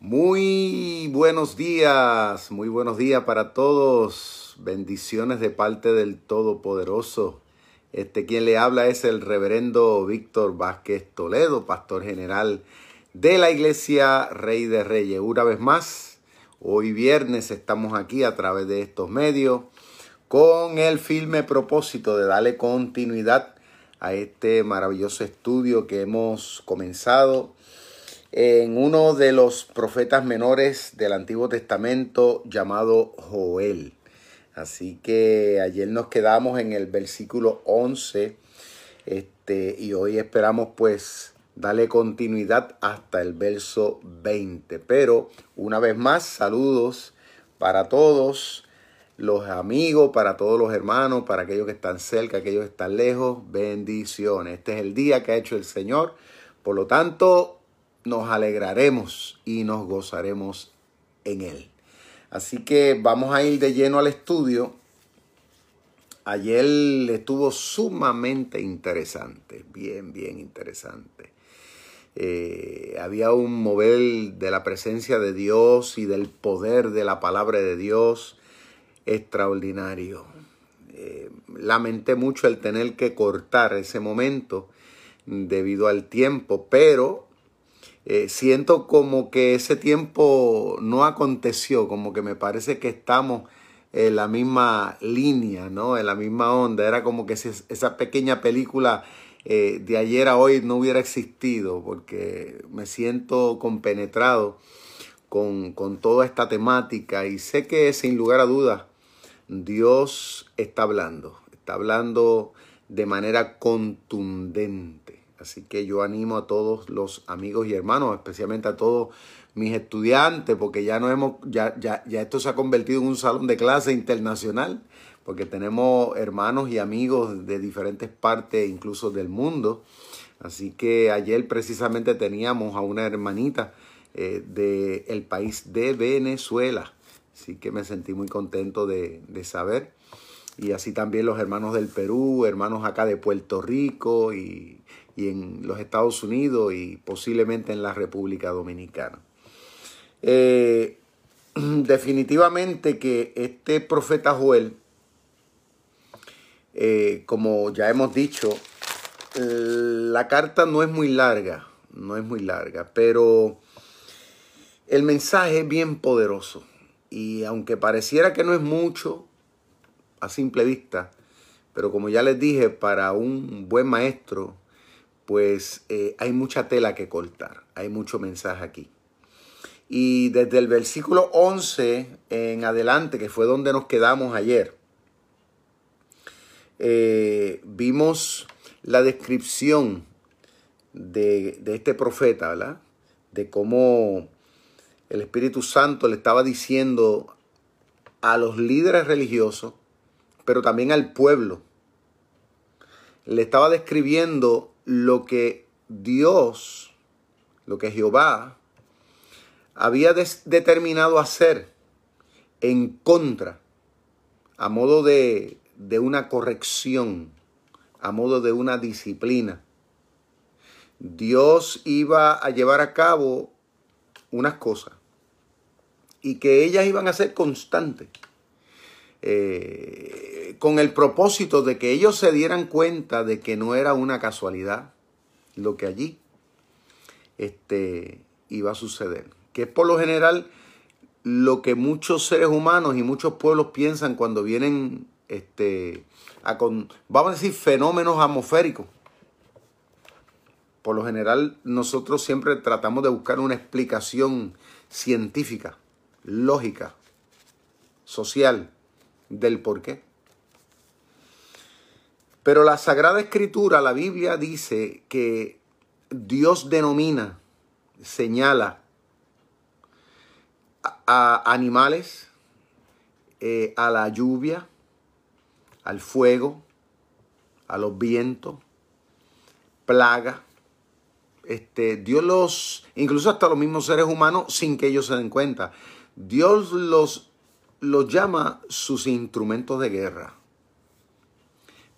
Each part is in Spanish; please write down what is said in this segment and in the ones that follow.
Muy buenos días, muy buenos días para todos. Bendiciones de parte del Todopoderoso. Este quien le habla es el reverendo Víctor Vázquez Toledo, pastor general de la Iglesia Rey de Reyes. Una vez más, hoy viernes estamos aquí a través de estos medios con el firme propósito de darle continuidad a este maravilloso estudio que hemos comenzado en uno de los profetas menores del Antiguo Testamento llamado Joel. Así que ayer nos quedamos en el versículo 11 este, y hoy esperamos pues darle continuidad hasta el verso 20. Pero una vez más, saludos para todos los amigos, para todos los hermanos, para aquellos que están cerca, aquellos que están lejos. Bendiciones. Este es el día que ha hecho el Señor. Por lo tanto, nos alegraremos y nos gozaremos en él. Así que vamos a ir de lleno al estudio. Ayer estuvo sumamente interesante, bien, bien interesante. Eh, había un mover de la presencia de Dios y del poder de la palabra de Dios extraordinario. Eh, lamenté mucho el tener que cortar ese momento debido al tiempo, pero eh, siento como que ese tiempo no aconteció, como que me parece que estamos en la misma línea, ¿no? En la misma onda. Era como que esa pequeña película eh, de ayer a hoy no hubiera existido, porque me siento compenetrado con, con toda esta temática y sé que sin lugar a dudas Dios está hablando, está hablando de manera contundente. Así que yo animo a todos los amigos y hermanos, especialmente a todos mis estudiantes, porque ya no hemos, ya, ya, ya esto se ha convertido en un salón de clase internacional, porque tenemos hermanos y amigos de diferentes partes, incluso del mundo. Así que ayer precisamente teníamos a una hermanita eh, del país de Venezuela. Así que me sentí muy contento de, de saber. Y así también los hermanos del Perú, hermanos acá de Puerto Rico y y en los Estados Unidos y posiblemente en la República Dominicana. Eh, definitivamente que este profeta Joel, eh, como ya hemos dicho, la carta no es muy larga, no es muy larga, pero el mensaje es bien poderoso. Y aunque pareciera que no es mucho a simple vista, pero como ya les dije, para un buen maestro, pues eh, hay mucha tela que cortar, hay mucho mensaje aquí. Y desde el versículo 11 en adelante, que fue donde nos quedamos ayer, eh, vimos la descripción de, de, este profeta, ¿verdad? De cómo el Espíritu Santo le estaba diciendo a los líderes religiosos, pero también al pueblo, le estaba describiendo lo que Dios, lo que Jehová había determinado hacer en contra, a modo de, de una corrección, a modo de una disciplina. Dios iba a llevar a cabo unas cosas y que ellas iban a ser constantes. Eh, con el propósito de que ellos se dieran cuenta de que no era una casualidad lo que allí este, iba a suceder. Que es por lo general lo que muchos seres humanos y muchos pueblos piensan cuando vienen este, a con, vamos a decir, fenómenos atmosféricos. Por lo general, nosotros siempre tratamos de buscar una explicación científica, lógica, social del por qué. Pero la Sagrada Escritura, la Biblia dice que Dios denomina, señala a, animales, eh, a la lluvia, al fuego, a los vientos, plaga. Este, Dios los, incluso hasta los mismos seres humanos, sin que ellos se den cuenta, Dios los, los llama sus instrumentos de guerra.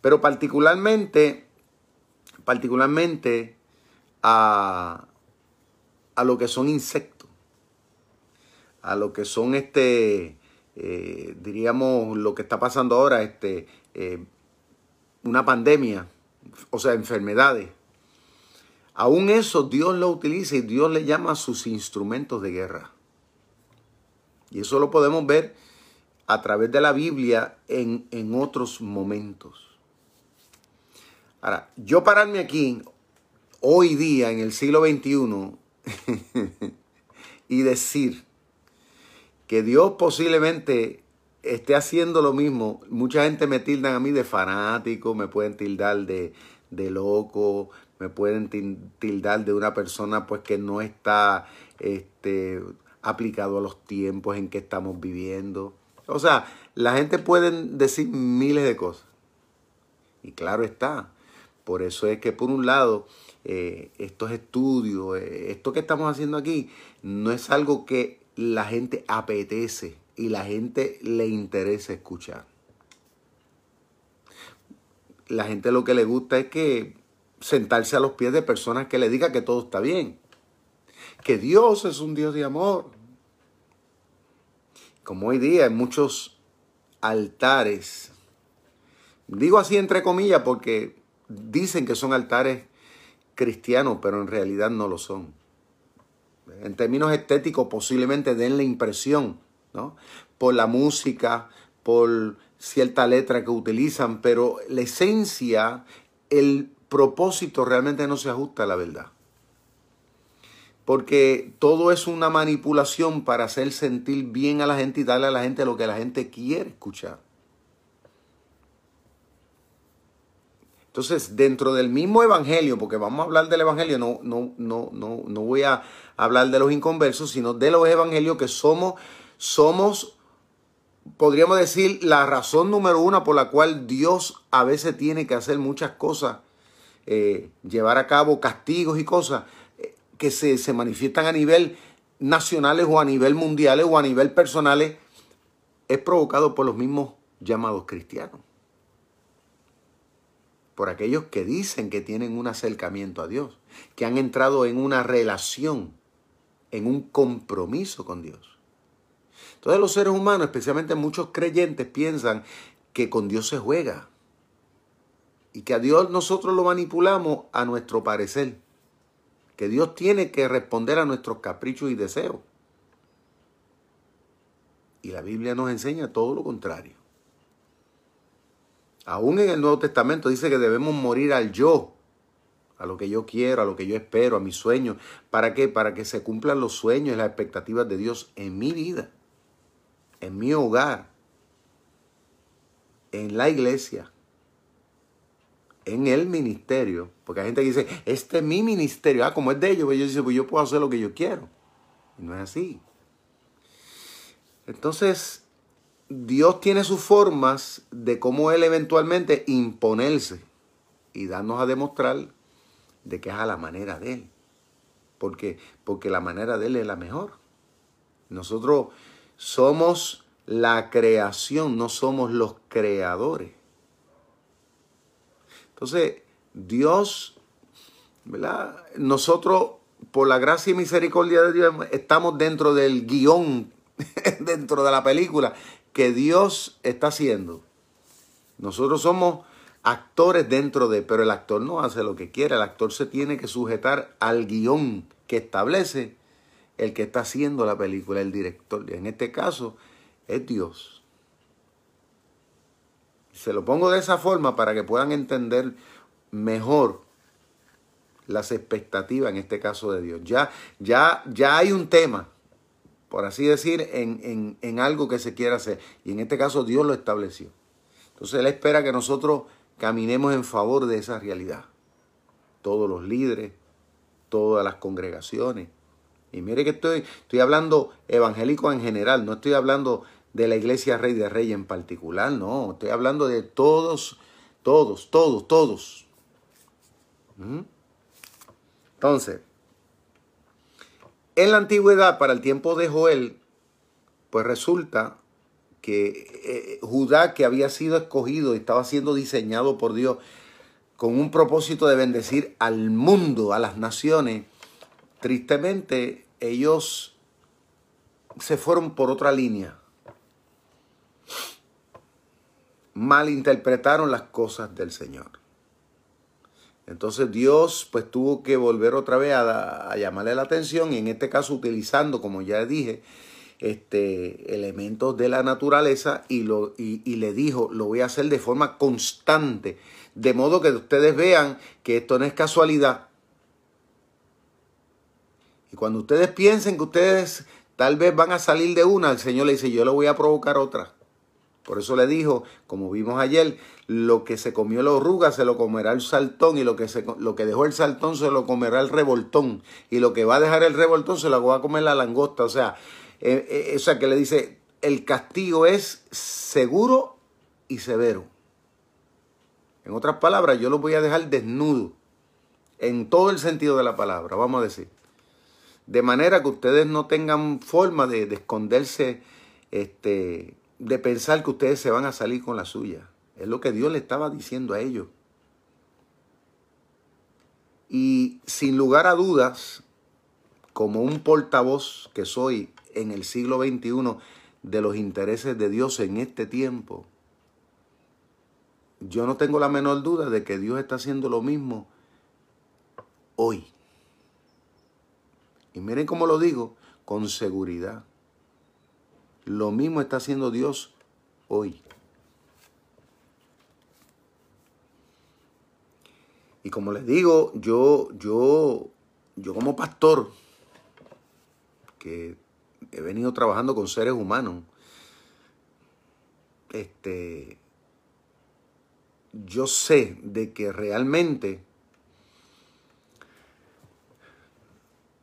Pero particularmente, particularmente a, a lo que son insectos. a lo que son este, eh, diríamos, lo que está pasando ahora, este, eh, una pandemia, o sea, enfermedades. Aún eso Dios lo utiliza y Dios le llama sus instrumentos de guerra. Y eso lo podemos ver a través de la Biblia en, en otros momentos. Ahora, yo pararme aquí hoy día, en el siglo XXI, y decir que Dios posiblemente esté haciendo lo mismo, mucha gente me tildan a mí de fanático, me pueden tildar de, de loco, me pueden tildar de una persona pues que no está este, aplicado a los tiempos en que estamos viviendo. O sea, la gente puede decir miles de cosas. Y claro está, por eso es que por un lado, eh, estos estudios, eh, esto que estamos haciendo aquí, no es algo que la gente apetece y la gente le interesa escuchar. La gente lo que le gusta es que sentarse a los pies de personas que le digan que todo está bien, que Dios es un Dios de amor. Como hoy día hay muchos altares, digo así entre comillas porque dicen que son altares cristianos, pero en realidad no lo son. En términos estéticos posiblemente den la impresión, ¿no? Por la música, por cierta letra que utilizan, pero la esencia, el propósito realmente no se ajusta a la verdad. Porque todo es una manipulación para hacer sentir bien a la gente y darle a la gente lo que la gente quiere escuchar. Entonces, dentro del mismo evangelio, porque vamos a hablar del evangelio, no, no, no, no, no voy a hablar de los inconversos, sino de los evangelios que somos, somos, podríamos decir, la razón número una por la cual Dios a veces tiene que hacer muchas cosas, eh, llevar a cabo castigos y cosas que se, se manifiestan a nivel nacionales o a nivel mundiales o a nivel personales, es provocado por los mismos llamados cristianos por aquellos que dicen que tienen un acercamiento a Dios, que han entrado en una relación, en un compromiso con Dios. Todos los seres humanos, especialmente muchos creyentes, piensan que con Dios se juega y que a Dios nosotros lo manipulamos a nuestro parecer, que Dios tiene que responder a nuestros caprichos y deseos. Y la Biblia nos enseña todo lo contrario. Aún en el Nuevo Testamento dice que debemos morir al yo, a lo que yo quiero, a lo que yo espero, a mis sueños. ¿Para qué? Para que se cumplan los sueños y las expectativas de Dios en mi vida, en mi hogar, en la iglesia, en el ministerio. Porque hay gente que dice, este es mi ministerio. Ah, como es de ellos, pues yo dice, pues yo puedo hacer lo que yo quiero. Y no es así. Entonces, Dios tiene sus formas de cómo Él eventualmente imponerse y darnos a demostrar de que es a la manera de Él. Porque, porque la manera de Él es la mejor. Nosotros somos la creación, no somos los creadores. Entonces, Dios, ¿verdad? Nosotros, por la gracia y misericordia de Dios, estamos dentro del guion, dentro de la película que Dios está haciendo. Nosotros somos actores dentro de, pero el actor no hace lo que quiere, el actor se tiene que sujetar al guion que establece el que está haciendo la película, el director. En este caso es Dios. Se lo pongo de esa forma para que puedan entender mejor las expectativas en este caso de Dios. Ya, ya, ya hay un tema por así decir, en, algo que se quiera hacer. Y en este caso Dios lo estableció. Entonces Él espera que nosotros caminemos en favor de esa realidad. Todos los líderes, todas las congregaciones. Y mire que estoy, estoy hablando evangélico en general, no estoy hablando de la iglesia Rey de Rey en particular, no, estoy hablando de todos, todos, todos, todos. ¿Mm? Entonces, en la antigüedad, para el tiempo de Joel, pues resulta que eh, Judá, que había sido escogido y estaba siendo diseñado por Dios con un propósito de bendecir al mundo, a las naciones, tristemente ellos se fueron por otra línea. Malinterpretaron las cosas del Señor. Entonces Dios pues tuvo que volver otra vez a, llamarle la atención y en este caso utilizando, como ya dije, este, elementos de la naturaleza y, lo, y, le dijo, lo voy a hacer de forma constante, de modo que ustedes vean que esto no es casualidad. Y cuando ustedes piensen que ustedes tal vez van a salir de una, el Señor le dice, yo le voy a provocar otra. Por eso le dijo, como vimos ayer, lo que se comió la oruga se lo comerá el saltón y lo que, se, lo que dejó el saltón se lo comerá el revoltón y lo que va a dejar el revoltón se lo va a comer la langosta. O sea, eh, eh, o sea que le dice, el castigo es seguro y severo. En otras palabras, yo lo voy a dejar desnudo en todo el sentido de la palabra, vamos a decir. De manera que ustedes no tengan forma de, de esconderse este, de pensar que ustedes se van a salir con la suya. Es lo que Dios le estaba diciendo a ellos. Y sin lugar a dudas, como un portavoz que soy en el siglo XXI de los intereses de Dios en este tiempo, yo no tengo la menor duda de que Dios está haciendo lo mismo hoy. Y miren cómo lo digo, con seguridad. Lo mismo está haciendo Dios hoy. Y como les digo, yo, yo, yo como pastor, que he venido trabajando con seres humanos, este, yo sé de que realmente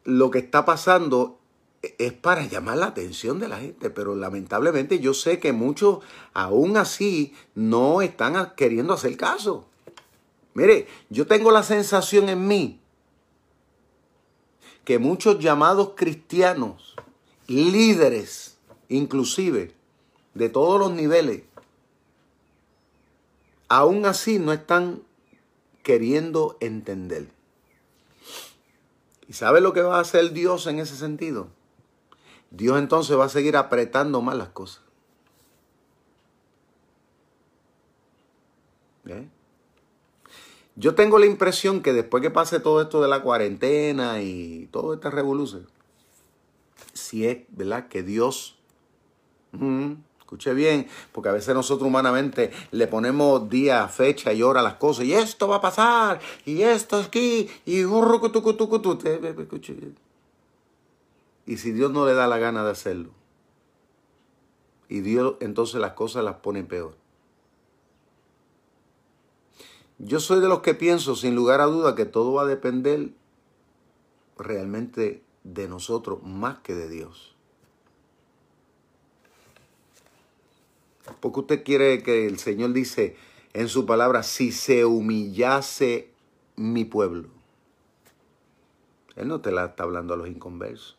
lo que está pasando es para llamar la atención de la gente, pero lamentablemente yo sé que muchos aún así no están queriendo hacer caso. Mire, yo tengo la sensación en mí que muchos llamados cristianos, líderes inclusive, de todos los niveles, aún así no están queriendo entender. ¿Y sabe lo que va a hacer Dios en ese sentido? Dios entonces va a seguir apretando más las cosas. Yo tengo la impresión que después que pase todo esto de la cuarentena y todo esta revolución, si es verdad que Dios, escuche bien, porque a veces nosotros humanamente le ponemos día, fecha y hora a las cosas, y esto va a pasar, y esto aquí, y escuche y si Dios no le da la gana de hacerlo, y Dios entonces las cosas las pone peor. Yo soy de los que pienso, sin lugar a duda, que todo va a depender realmente de nosotros más que de Dios. Porque usted quiere que el Señor dice en su palabra, si se humillase mi pueblo. Él no te la está hablando a los inconversos.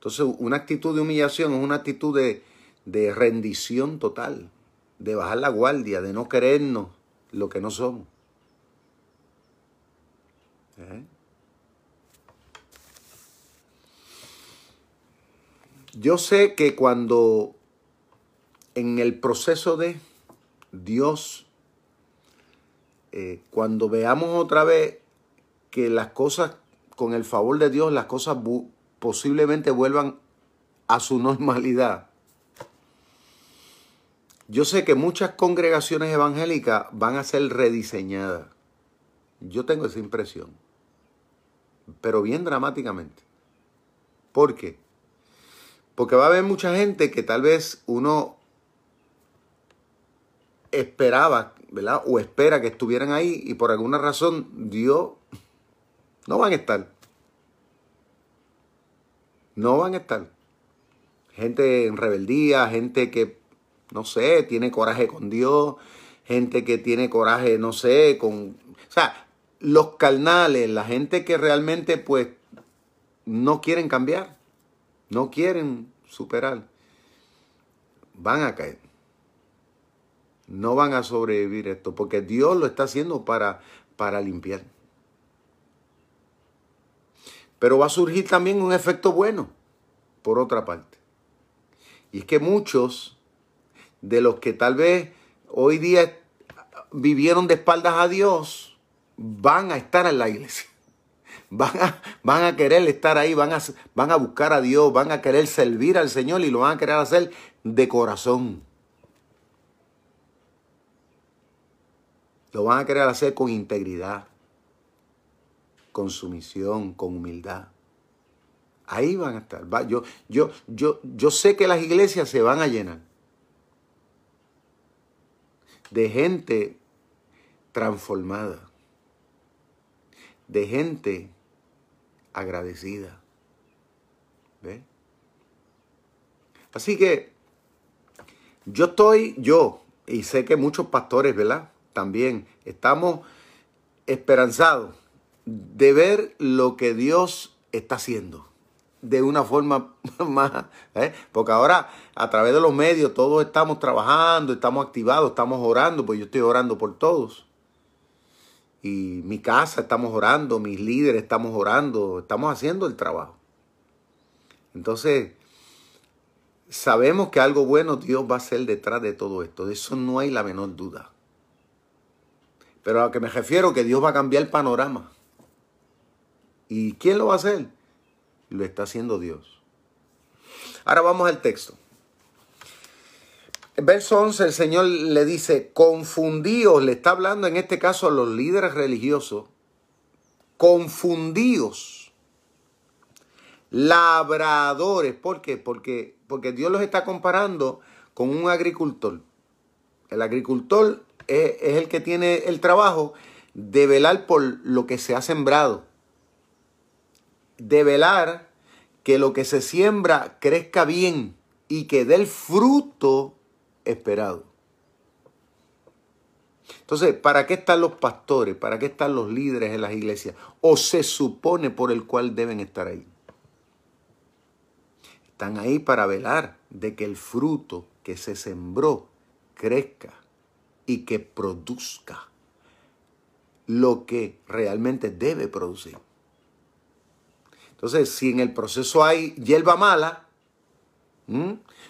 Entonces, una actitud de humillación es una actitud de, rendición total, de bajar la guardia, de no creernos lo que no somos. ¿Eh? Yo sé que cuando en el proceso de Dios, eh, cuando veamos otra vez que las cosas, con el favor de Dios, las cosas posiblemente vuelvan a su normalidad. Yo sé que muchas congregaciones evangélicas van a ser rediseñadas. Yo tengo esa impresión. Pero bien dramáticamente. ¿Por qué? Porque va a haber mucha gente que tal vez uno esperaba, ¿verdad? O espera que estuvieran ahí y por alguna razón Dios no van a estar no van a estar. Gente en rebeldía, gente que, no sé, tiene coraje con Dios, gente que tiene coraje, no sé, con... O sea, los carnales, la gente que realmente pues no quieren cambiar, no quieren superar, van a caer. No van a sobrevivir esto, porque Dios lo está haciendo para, para limpiar. Pero va a surgir también un efecto bueno, por otra parte. Y es que muchos de los que tal vez hoy día vivieron de espaldas a Dios van a estar en la iglesia. Van a, van a querer estar ahí, van a, van a buscar a Dios, van a querer servir al Señor y lo van a querer hacer de corazón. Lo van a querer hacer con integridad, con sumisión, con humildad. Ahí van a estar. Yo, yo, yo, yo sé que las iglesias se van a llenar de gente transformada, de gente agradecida. ¿Ve? Así que yo estoy, yo, y sé que muchos pastores, ¿verdad? También estamos esperanzados de ver lo que Dios está haciendo de una forma más, ¿eh? porque ahora a través de los medios todos estamos trabajando, estamos activados, estamos orando, pues yo estoy orando por todos. Y mi casa estamos orando, mis líderes estamos orando, estamos haciendo el trabajo. Entonces, sabemos que algo bueno Dios va a hacer detrás de todo esto, de eso no hay la menor duda. Pero a lo que me refiero que Dios va a cambiar el panorama. ¿Y quién lo va a hacer? Lo está haciendo Dios. Ahora vamos al texto. Verso 11 el Señor le dice, confundíos, le está hablando en este caso a los líderes religiosos, confundíos, labradores. ¿Por qué? Porque, porque Dios los está comparando con un agricultor. El agricultor es el que tiene el trabajo de velar por lo que se ha sembrado de velar que lo que se siembra crezca bien y que dé el fruto esperado. Entonces, ¿para qué están los pastores? ¿Para qué están los líderes en las iglesias? ¿O se supone por el cual deben estar ahí? Están ahí para velar de que el fruto que se sembró crezca y que produzca lo que realmente debe producir. Entonces, si en el proceso hay hierba mala,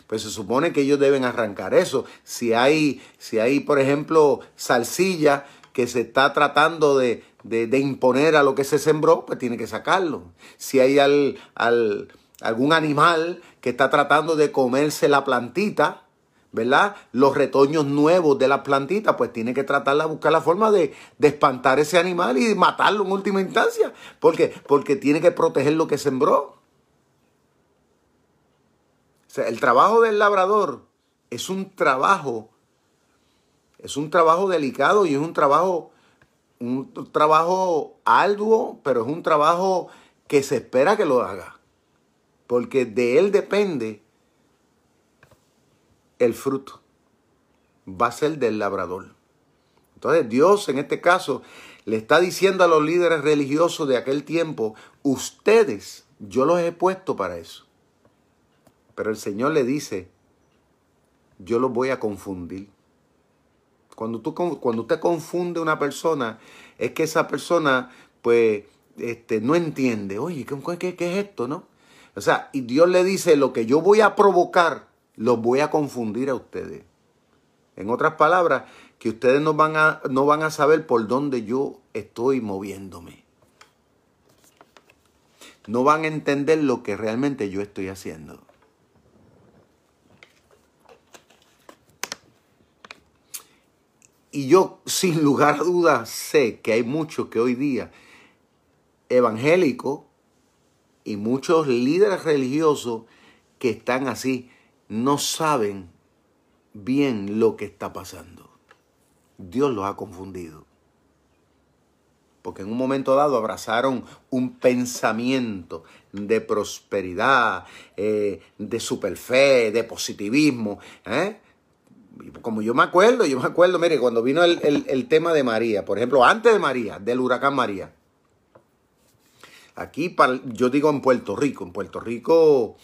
pues se supone que ellos deben arrancar eso. Si hay, si hay por ejemplo, salsilla que se está tratando de, imponer a lo que se sembró, pues tiene que sacarlo. Si hay al, algún animal que está tratando de comerse la plantita, ¿verdad? Los retoños nuevos de la plantita, pues tiene que tratar de buscar la forma de, de, espantar ese animal y matarlo en última instancia. ¿Por qué? Porque tiene que proteger lo que sembró. O sea, el trabajo del labrador es un trabajo, es un trabajo delicado y es un trabajo, un trabajo arduo, pero es un trabajo que se espera que lo haga. Porque de él depende el fruto. Va a ser del labrador. Entonces Dios en este caso le está diciendo a los líderes religiosos de aquel tiempo, ustedes, yo los he puesto para eso. Pero el Señor le dice, yo los voy a confundir. Cuando, tú, cuando usted confunde a una persona, es que esa persona, pues, este, no entiende. Oye, ¿qué, qué, es esto, no? O sea, y Dios le dice, lo que yo voy a provocar los voy a confundir a ustedes. En otras palabras, que ustedes no van a, no van a saber por dónde yo estoy moviéndome. No van a entender lo que realmente yo estoy haciendo. Y yo, sin lugar a dudas, sé que hay muchos que hoy día, evangélicos y muchos líderes religiosos, que están así no saben bien lo que está pasando. Dios los ha confundido. Porque en un momento dado abrazaron un pensamiento de prosperidad, eh, de superfe, de positivismo. ¿eh? Como yo me acuerdo, yo me acuerdo, mire, cuando vino el, tema de María, por ejemplo, antes de María, del huracán María. Aquí, yo digo en Puerto Rico, en Puerto Rico,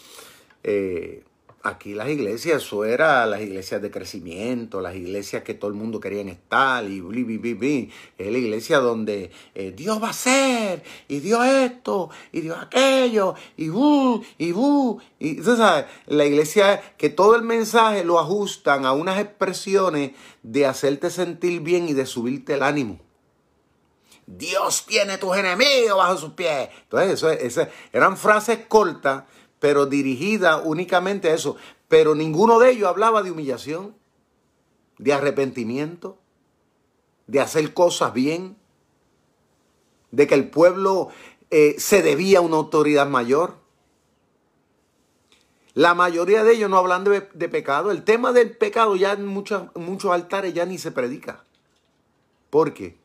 eh, aquí las iglesias, eso era las iglesias de crecimiento, las iglesias que todo el mundo quería estar, y bli, bli, bli, Es la iglesia donde eh, Dios va a ser, y Dios esto, y Dios aquello, y bu, y bu, y tú sabes, la iglesia que todo el mensaje lo ajustan a unas expresiones de hacerte sentir bien y de subirte el ánimo. Dios tiene tus enemigos bajo sus pies. Entonces, eso, eso eran frases cortas pero dirigida únicamente a eso. Pero ninguno de ellos hablaba de humillación, de arrepentimiento, de hacer cosas bien, de que el pueblo eh, se debía a una autoridad mayor. La mayoría de ellos no hablan de, pecado. El tema del pecado ya en muchos, muchos altares ya ni se predica. ¿Por qué?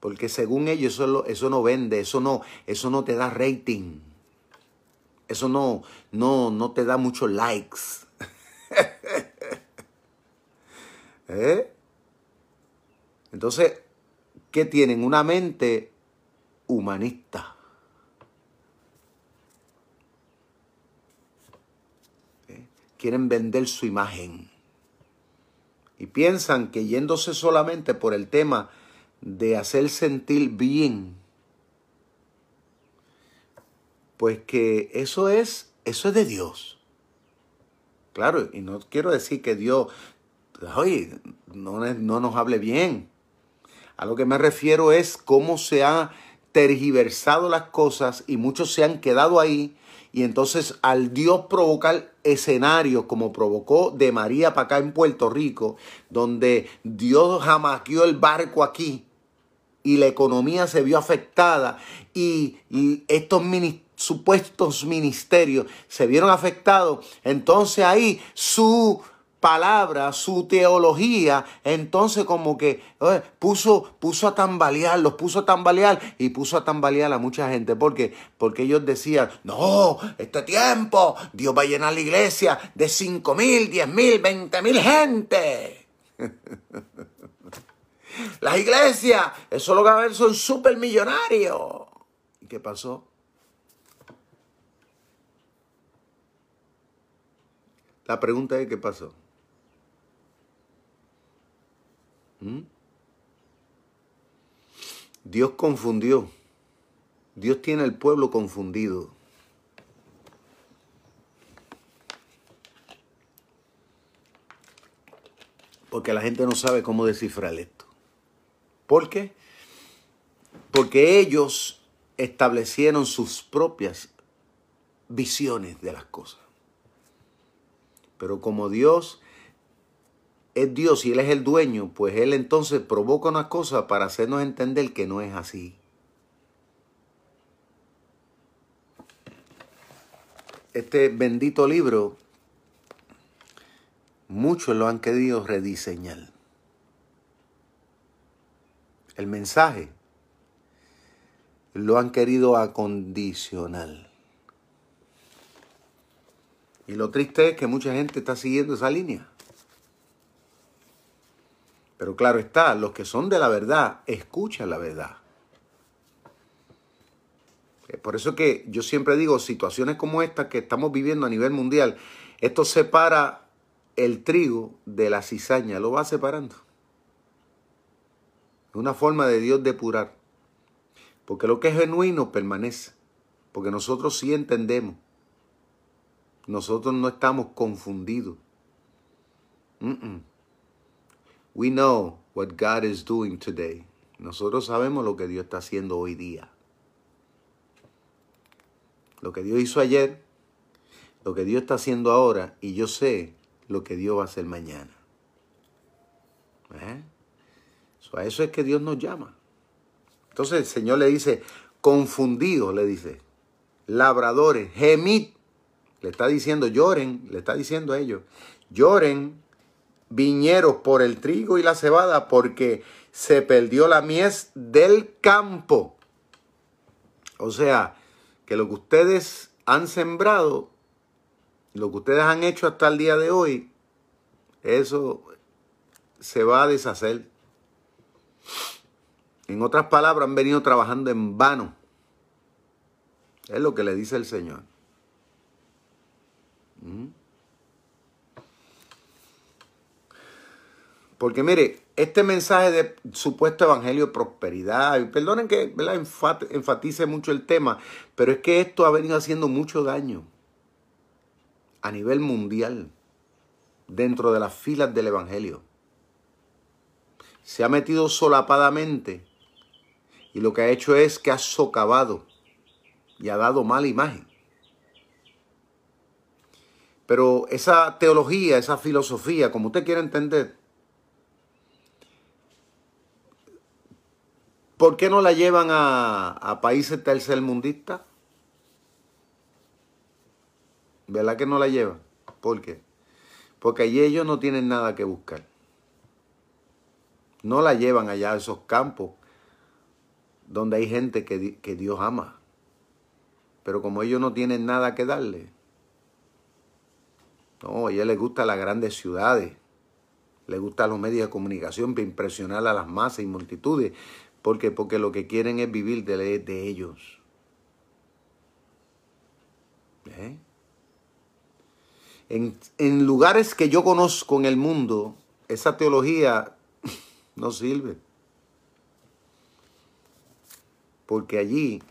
Porque según ellos eso, eso no vende, eso no, eso no te da rating. Eso no, no, no te da muchos likes. ¿Eh? Entonces, ¿qué tienen? Una mente humanista. ¿Eh? Quieren vender su imagen. Y piensan que yéndose solamente por el tema de hacer sentir bien pues que eso es, eso es de Dios. Claro, y no quiero decir que Dios, oye, no, no nos hable bien. A lo que me refiero es cómo se han tergiversado las cosas y muchos se han quedado ahí. Y entonces al Dios provocar escenarios como provocó de María para acá en Puerto Rico, donde Dios jamaqueó el barco aquí y la economía se vio afectada y, y estos ministerios supuestos ministerios se vieron afectados, entonces ahí su palabra, su teología, entonces como que puso, puso a tambalear, los puso a tambalear y puso a tambalear a mucha gente. ¿Por qué? Porque ellos decían, no, este tiempo Dios va a llenar la iglesia de 5 mil, 10 mil, 20 mil gente. Las iglesias, eso lo que va a ver son supermillonarios. ¿Y qué pasó? La pregunta es, ¿qué pasó? ¿Mm? Dios confundió. Dios tiene al pueblo confundido. Porque la gente no sabe cómo descifrar esto. ¿Por qué? Porque ellos establecieron sus propias visiones de las cosas. Pero como Dios es Dios y Él es el dueño, pues Él entonces provoca una cosa para hacernos entender que no es así. Este bendito libro, muchos lo han querido rediseñar. El mensaje lo han querido acondicionar. Y lo triste es que mucha gente está siguiendo esa línea. Pero claro está, los que son de la verdad, escuchan la verdad. Eh, por eso que yo siempre digo, situaciones como esta que estamos viviendo a nivel mundial, esto separa el trigo de la cizaña, lo va separando. Es una forma de Dios depurar. Porque lo que es genuino permanece. Porque nosotros sí entendemos. Nosotros no estamos confundidos. We know what God is doing today. Nosotros sabemos lo que Dios está haciendo hoy día. Lo que Dios hizo ayer, lo que Dios está haciendo ahora, y yo sé lo que Dios va a hacer mañana. ¿Eh? a eso es que Dios nos llama. Entonces el Señor le dice, confundidos, le dice, labradores, gemid le está diciendo, lloren, le está diciendo a ellos, lloren viñeros por el trigo y la cebada porque se perdió la mies del campo. O sea, que lo que ustedes han sembrado, lo que ustedes han hecho hasta el día de hoy, eso se va a deshacer. En otras palabras, han venido trabajando en vano. Es lo que le dice el Señor. Porque mire, este mensaje de supuesto evangelio de prosperidad, y perdonen que enfatice mucho el tema, pero es que esto ha venido haciendo mucho daño a nivel mundial dentro de las filas del evangelio. Se ha metido solapadamente y lo que ha hecho es que ha socavado y ha dado mala imagen. Pero esa teología, esa filosofía, como usted quiera entender, ¿por qué no la llevan a, países tercermundistas? ¿Verdad que no la llevan? ¿Por qué? Porque allí ellos no tienen nada que buscar. No la llevan allá a esos campos donde hay gente que, que Dios ama. Pero como ellos no tienen nada que darle, no, a ellos les gustan las grandes ciudades, les gustan los medios de comunicación para impresionar a las masas y multitudes. Porque lo que quieren es vivir de, de ellos. ¿Eh? En, en lugares que yo conozco en el mundo, esa teología no sirve. Porque allí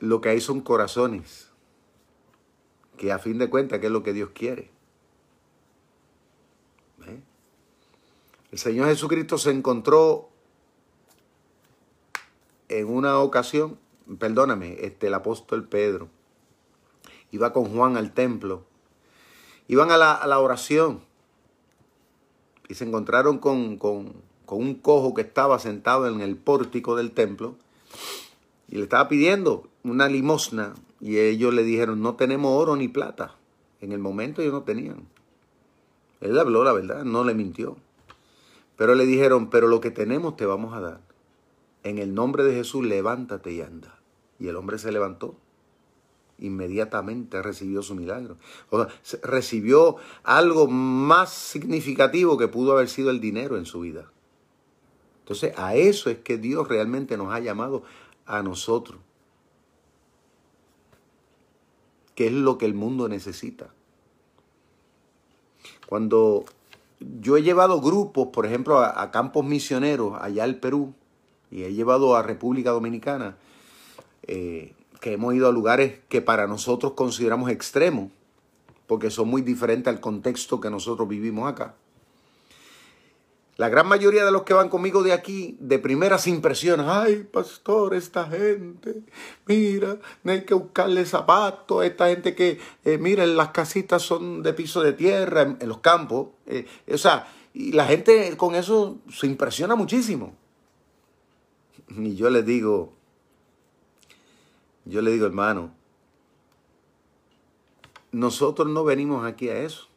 lo que hay son corazones, que a fin de cuentas, ¿qué es lo que Dios quiere? El Señor Jesucristo se encontró en una ocasión, perdóname, este, el apóstol Pedro, iba con Juan al templo, iban a la, oración y se encontraron con, con, con, un cojo que estaba sentado en el pórtico del templo y le estaba pidiendo una limosna y ellos le dijeron, no tenemos oro ni plata. En el momento ellos no tenían. Él habló la verdad, no le mintió. Pero le dijeron, pero lo que tenemos te vamos a dar. En el nombre de Jesús, levántate y anda. Y el hombre se levantó inmediatamente recibió su milagro. O sea, recibió algo más significativo que pudo haber sido el dinero en su vida. Entonces, a eso es que Dios realmente nos ha llamado a nosotros. Que es lo que el mundo necesita. Cuando yo he llevado grupos, por ejemplo, a, campos misioneros allá al Perú, y he llevado a República Dominicana, eh, que hemos ido a lugares que para nosotros consideramos extremos, porque son muy diferentes al contexto que nosotros vivimos acá. La gran mayoría de los que van conmigo de aquí, de primeras impresiones, ay, pastor, esta gente, mira, no hay que buscarle zapatos, esta gente que, eh, mira, las casitas son de piso de tierra, en, los campos, eh, o sea, y la gente con eso se impresiona muchísimo. Y yo les digo, yo le digo, hermano, nosotros no venimos aquí a eso.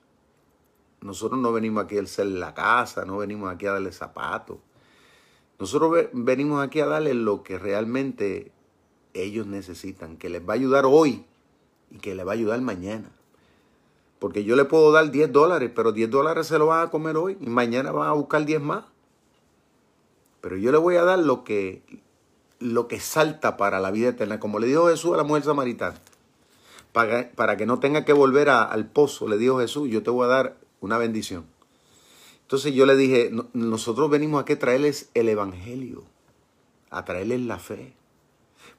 Nosotros no venimos aquí a hacer la casa, no venimos aquí a darle zapatos. Nosotros venimos aquí a darle lo que realmente ellos necesitan, que les va a ayudar hoy y que les va a ayudar mañana. Porque yo le puedo dar 10 dólares, pero 10 dólares se lo van a comer hoy y mañana van a buscar 10 más. Pero yo le voy a dar lo que lo que salta para la vida eterna, como le dijo Jesús a la mujer samaritana. Para, para que no tenga que volver al pozo, le dijo Jesús, yo te voy a dar una bendición. Entonces yo le dije, nosotros venimos aquí a traerles el Evangelio, a traerles la fe,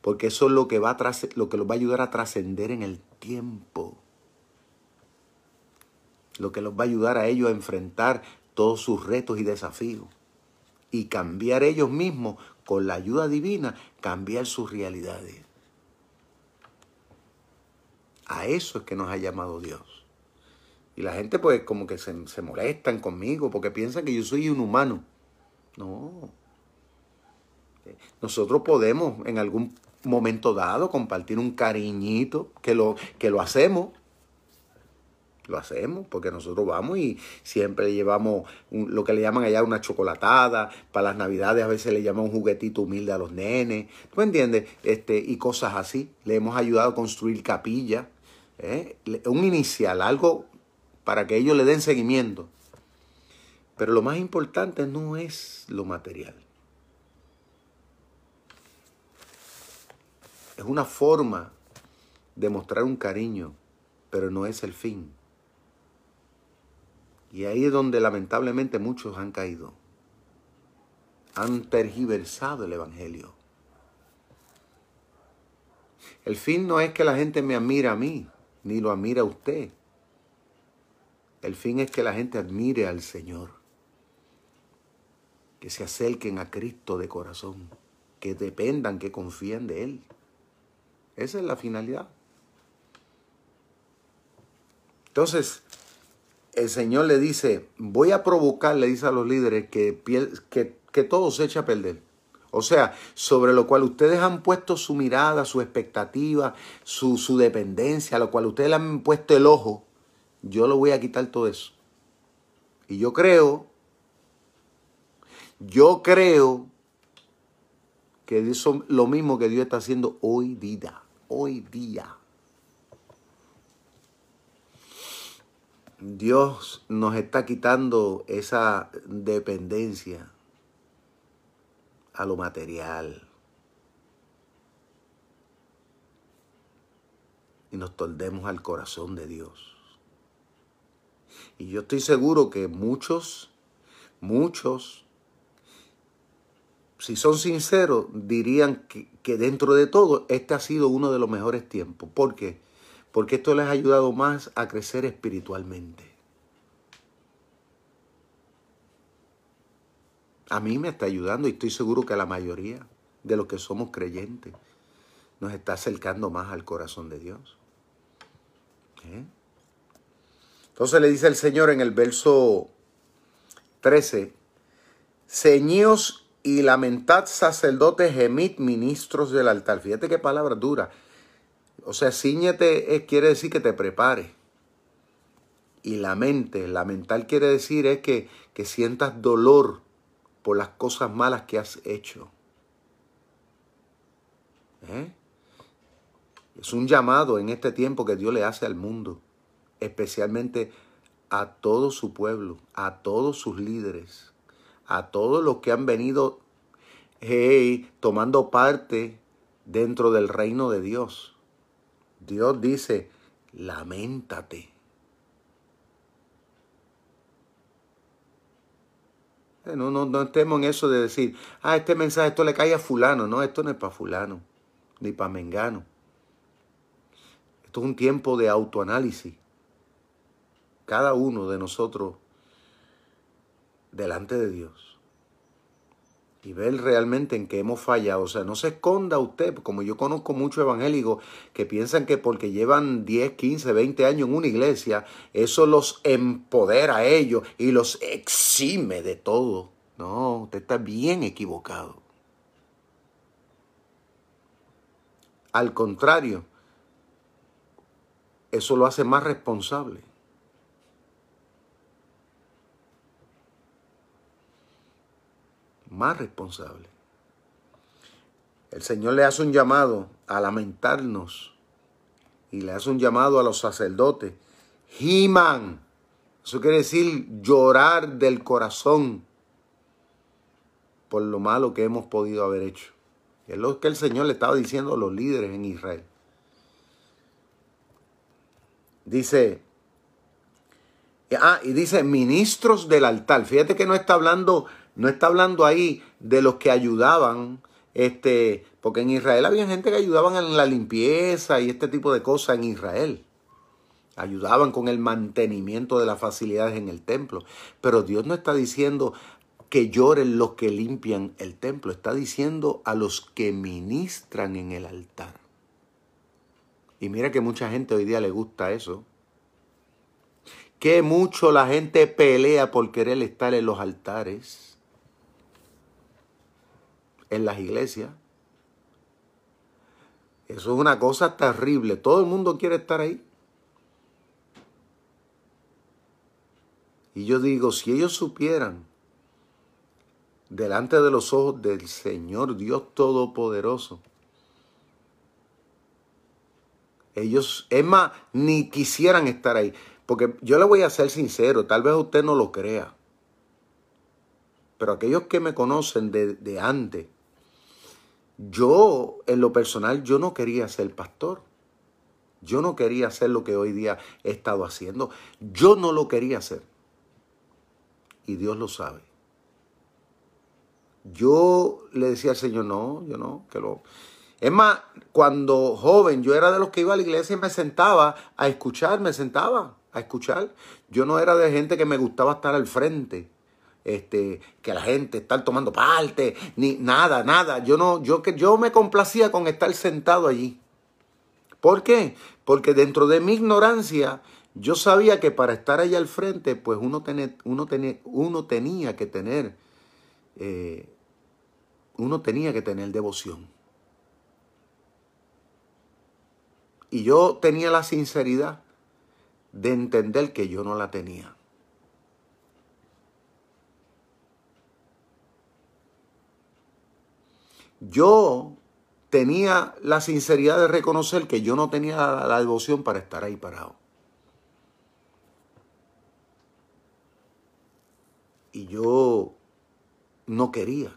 porque eso es lo que, va a lo que los va a ayudar a trascender en el tiempo, lo que los va a ayudar a ellos a enfrentar todos sus retos y desafíos y cambiar ellos mismos con la ayuda divina, cambiar sus realidades. A eso es que nos ha llamado Dios. Y la gente pues como que se, se molestan conmigo porque piensan que yo soy un humano. No. Nosotros podemos en algún momento dado compartir un cariñito, que lo, que lo hacemos, lo hacemos porque nosotros vamos y siempre llevamos lo que le llaman allá una chocolatada. Para las navidades a veces le llaman un juguetito humilde a los nenes. ¿Tú me entiendes? Este, y cosas así. Le hemos ayudado a construir capillas. ¿eh? Un inicial, algo para que ellos le den seguimiento. Pero lo más importante no es lo material. Es una forma de mostrar un cariño, pero no es el fin. Y ahí es donde lamentablemente muchos han caído. Han tergiversado el Evangelio. El fin no es que la gente me admire a mí, ni lo admire a usted. El fin es que la gente admire al Señor. Que se acerquen a Cristo de corazón. Que dependan, que confíen de Él. Esa es la finalidad. Entonces, el Señor le dice, voy a provocar, le dice a los líderes, que, que, todo se eche a perder. O sea, sobre lo cual ustedes han puesto su mirada, su expectativa, su, su dependencia, a lo cual ustedes le han puesto el ojo, yo lo voy a quitar todo eso. Y yo creo, yo creo que eso es lo mismo que Dios está haciendo hoy día, hoy día. Dios nos está quitando esa dependencia a lo material. Y nos tordemos al corazón de Dios. Y yo estoy seguro que muchos, muchos, si son sinceros, dirían que, que, dentro de todo este ha sido uno de los mejores tiempos. ¿Por qué? Porque esto les ha ayudado más a crecer espiritualmente. A mí me está ayudando y estoy seguro que a la mayoría de los que somos creyentes nos está acercando más al corazón de Dios. ¿Eh? Entonces le dice el Señor en el verso 13, ceñíos y lamentad sacerdotes, gemid ministros del altar. Fíjate qué palabra dura. O sea, ciñete quiere decir que te prepare. Y lamente, lamentar quiere decir es que, que sientas dolor por las cosas malas que has hecho. ¿Eh? Es un llamado en este tiempo que Dios le hace al mundo, especialmente a todo su pueblo, a todos sus líderes, a todos los que han venido tomando parte dentro del reino de Dios. Dios dice, lamentate. No, no, no estemos en eso de decir, ah, este mensaje, esto le cae a fulano. No, esto no es para fulano, ni para mengano. Esto es un tiempo de autoanálisis. Cada uno de nosotros delante de Dios y ver realmente en qué hemos fallado. O sea, no se esconda usted, como yo conozco muchos evangélicos que piensan que porque llevan 10, 15, 20 años en una iglesia, eso los empodera a ellos y los exime de todo. No, usted está bien equivocado. Al contrario, eso lo hace más responsable. Más responsable. El Señor le hace un llamado a lamentarnos y le hace un llamado a los sacerdotes. Himan. Eso quiere decir llorar del corazón por lo malo que hemos podido haber hecho. Es lo que el Señor le estaba diciendo a los líderes en Israel. Dice, ah, y dice ministros del altar. Fíjate que no está hablando no está hablando ahí de los que ayudaban, este, porque en Israel había gente que ayudaban en la limpieza y este tipo de cosas en Israel. Ayudaban con el mantenimiento de las facilidades en el templo. Pero Dios no está diciendo que lloren los que limpian el templo. Está diciendo a los que ministran en el altar. Y mira que mucha gente hoy día le gusta eso. Que mucho la gente pelea por querer estar en los altares en las iglesias. Eso es una cosa terrible. Todo el mundo quiere estar ahí. Y yo digo, si ellos supieran delante de los ojos del Señor Dios Todopoderoso, ellos, es más, ni quisieran estar ahí. Porque yo le voy a ser sincero, tal vez usted no lo crea. Pero aquellos que me conocen de, de antes, yo, en lo personal, yo no quería ser pastor. Yo no quería hacer lo que hoy día he estado haciendo. Yo no lo quería hacer. y Dios lo sabe. Yo le decía al Señor, no, yo no, que lo... Es más, cuando joven yo era de los que iba a la iglesia y me sentaba a escuchar, me sentaba a escuchar. Yo no era de gente que me gustaba estar al frente, este, que la gente estar tomando parte, ni nada, nada. Yo no, yo que yo me complacía con estar sentado allí. ¿Por qué? Porque dentro de mi ignorancia yo sabía que para estar allá al frente, pues uno, uno, uno tenía que tener, eh, uno tenía que tener devoción. Y yo tenía la sinceridad de entender que yo no la tenía. Yo tenía la sinceridad de reconocer que yo no tenía la, devoción para estar ahí parado. Y yo no quería.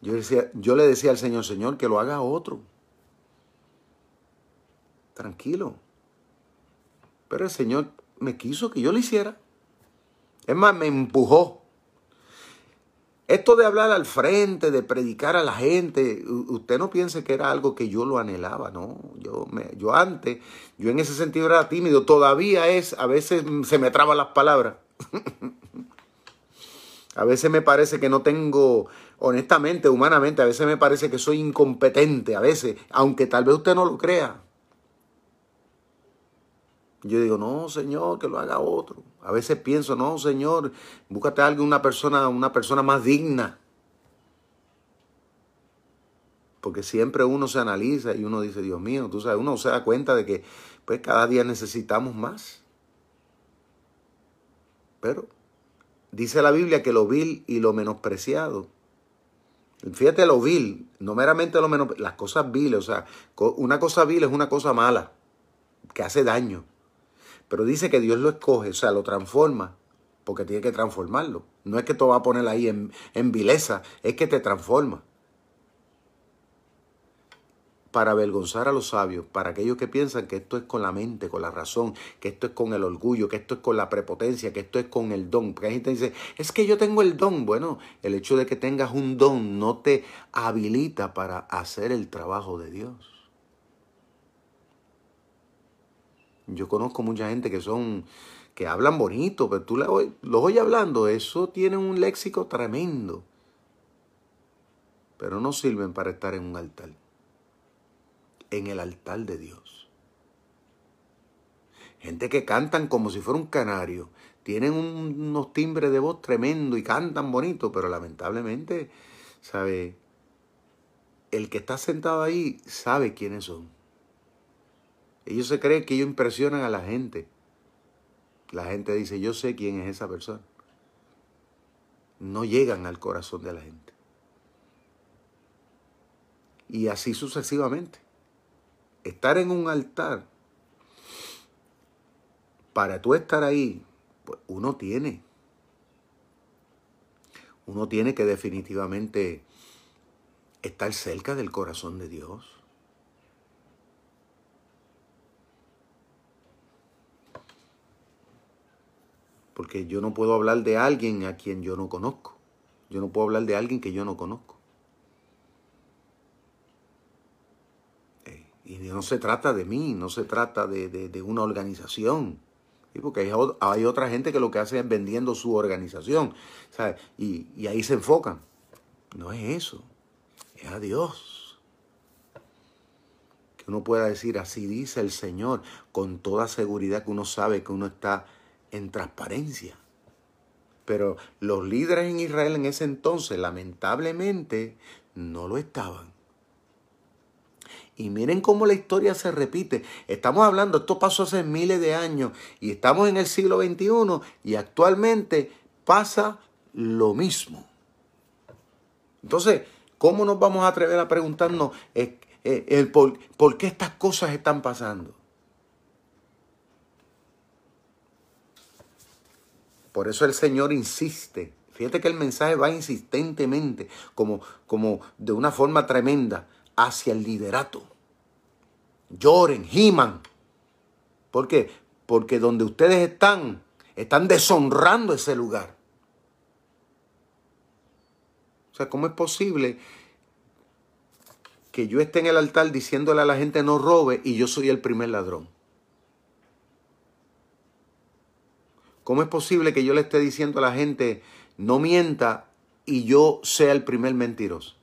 Yo, yo le decía al Señor, Señor, que lo haga otro. Tranquilo. Pero el Señor me quiso que yo lo hiciera. Es más, me empujó. Esto de hablar al frente, de predicar a la gente, usted no piense que era algo que yo lo anhelaba, ¿no? Yo, me, yo antes, yo en ese sentido era tímido, todavía es, a veces se me traban las palabras. a veces me parece que no tengo, honestamente, humanamente, a veces me parece que soy incompetente, a veces, aunque tal vez usted no lo crea. Yo digo, no, Señor, que lo haga otro. A veces pienso, no, Señor, búscate a alguien, una persona, una persona más digna. Porque siempre uno se analiza y uno dice, Dios mío, tú sabes, uno se da cuenta de que pues cada día necesitamos más. Pero dice la Biblia que lo vil y lo menospreciado. Fíjate lo vil, no meramente lo menos, las cosas viles, o sea, una cosa vil es una cosa mala, que hace daño. Pero dice que Dios lo escoge, o sea, lo transforma, porque tiene que transformarlo. No es que te va a poner ahí en, en vileza, es que te transforma. Para avergonzar a los sabios, para aquellos que piensan que esto es con la mente, con la razón, que esto es con el orgullo, que esto es con la prepotencia, que esto es con el don. Porque hay gente que dice, es que yo tengo el don. Bueno, el hecho de que tengas un don no te habilita para hacer el trabajo de Dios. Yo conozco mucha gente que son, que hablan bonito, pero tú los oyes hablando, eso tiene un léxico tremendo. Pero no sirven para estar en un altar. En el altar de Dios. Gente que cantan como si fuera un canario. Tienen unos timbres de voz tremendo y cantan bonito, pero lamentablemente, ¿sabe? El que está sentado ahí sabe quiénes son. Ellos se creen que ellos impresionan a la gente. La gente dice, yo sé quién es esa persona. No llegan al corazón de la gente. Y así sucesivamente. Estar en un altar, para tú estar ahí, pues uno tiene. Uno tiene que definitivamente estar cerca del corazón de Dios. Porque yo no puedo hablar de alguien a quien yo no conozco. Yo no puedo hablar de alguien que yo no conozco. Eh, y no se trata de mí, no se trata de, una organización. Porque hay, otra gente que lo que hace es vendiendo su organización. Y ahí se enfocan. No es eso. Es a Dios. Que uno pueda decir, así dice el Señor, con toda seguridad que uno sabe que uno está en transparencia. Pero los líderes en Israel en ese entonces, lamentablemente, no lo estaban. Y miren cómo la historia se repite. Estamos hablando, esto pasó hace miles de años y estamos en el siglo XXI y actualmente pasa lo mismo. Entonces, ¿cómo nos vamos a atrever a preguntarnos eh, eh, el por qué estas cosas están pasando? Por eso el Señor insiste. Fíjate que el mensaje va insistentemente, como, como de una forma tremenda, hacia el liderato. Lloren, giman. ¿Por qué? Porque donde ustedes están Están deshonrando ese lugar. O sea, ¿cómo es posible que yo esté en el altar diciéndole a la gente no robe y yo soy el primer ladrón? ¿Cómo es posible que yo le esté diciendo a la gente no mienta y yo sea el primer mentiroso?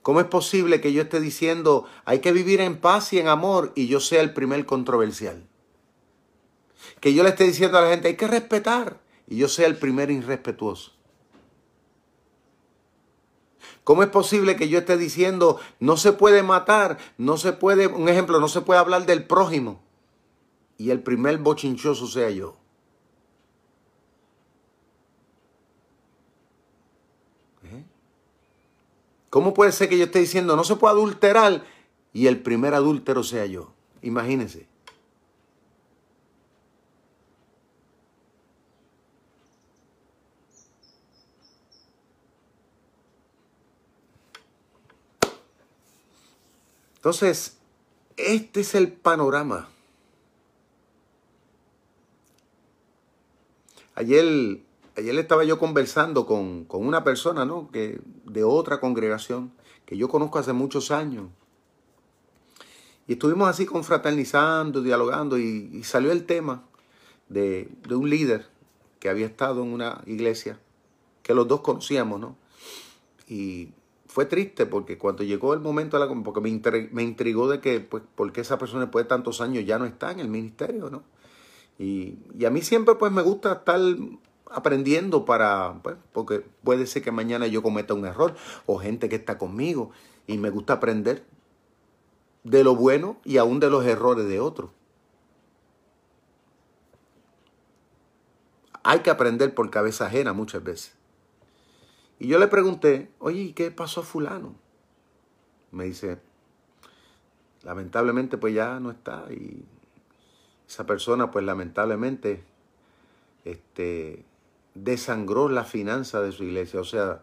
¿Cómo es posible que yo esté diciendo hay que vivir en paz y en amor y yo sea el primer controversial? Que yo le esté diciendo a la gente hay que respetar y yo sea el primer irrespetuoso. ¿Cómo es posible que yo esté diciendo no se puede matar, no se puede, un ejemplo, no se puede hablar del prójimo y el primer bochinchoso sea yo? ¿Eh? ¿Cómo puede ser que yo esté diciendo no se puede adulterar y el primer adúltero sea yo? Imagínense. Entonces, este es el panorama. Ayer, ayer estaba yo conversando con, una persona, ¿no? Que, de otra congregación que yo conozco hace muchos años. Y estuvimos así confraternizando, dialogando, y, salió el tema de, de, un líder que había estado en una iglesia, que los dos conocíamos, ¿no? Y fue triste porque cuando llegó el momento, de la, porque me, intrigó de que, pues, ¿por qué esa persona después de tantos años ya no está en el ministerio, no? Y, a mí siempre, pues, me gusta estar aprendiendo para, pues, porque puede ser que mañana yo cometa un error o gente que está conmigo y me gusta aprender de lo bueno y aún de los errores de otros. Hay que aprender por cabeza ajena muchas veces. Y yo le pregunté, oye, ¿y qué pasó a fulano? Me dice, lamentablemente pues ya no está y esa persona pues lamentablemente este, desangró la finanza de su iglesia. O sea,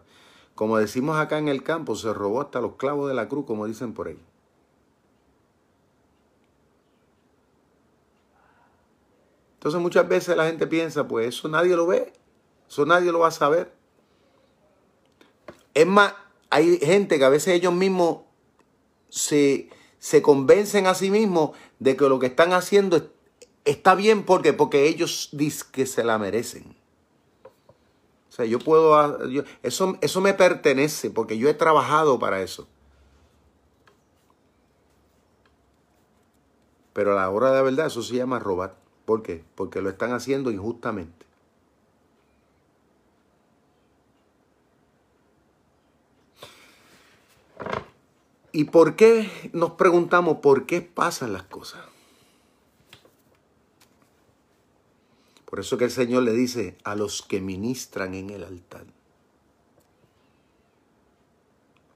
como decimos acá en el campo, se robó hasta los clavos de la cruz, como dicen por ahí. Entonces muchas veces la gente piensa, pues eso nadie lo ve, eso nadie lo va a saber. Es más, hay gente que a veces ellos mismos se, convencen a sí mismos de que lo que están haciendo está bien porque, porque ellos dicen que se la merecen. O sea, yo puedo, eso, eso me pertenece porque yo he trabajado para eso. Pero a la hora de la verdad eso se llama robar. ¿Por qué? Porque lo están haciendo injustamente. ¿Y por qué nos preguntamos por qué pasan las cosas? Por eso que el Señor le dice a los que ministran en el altar.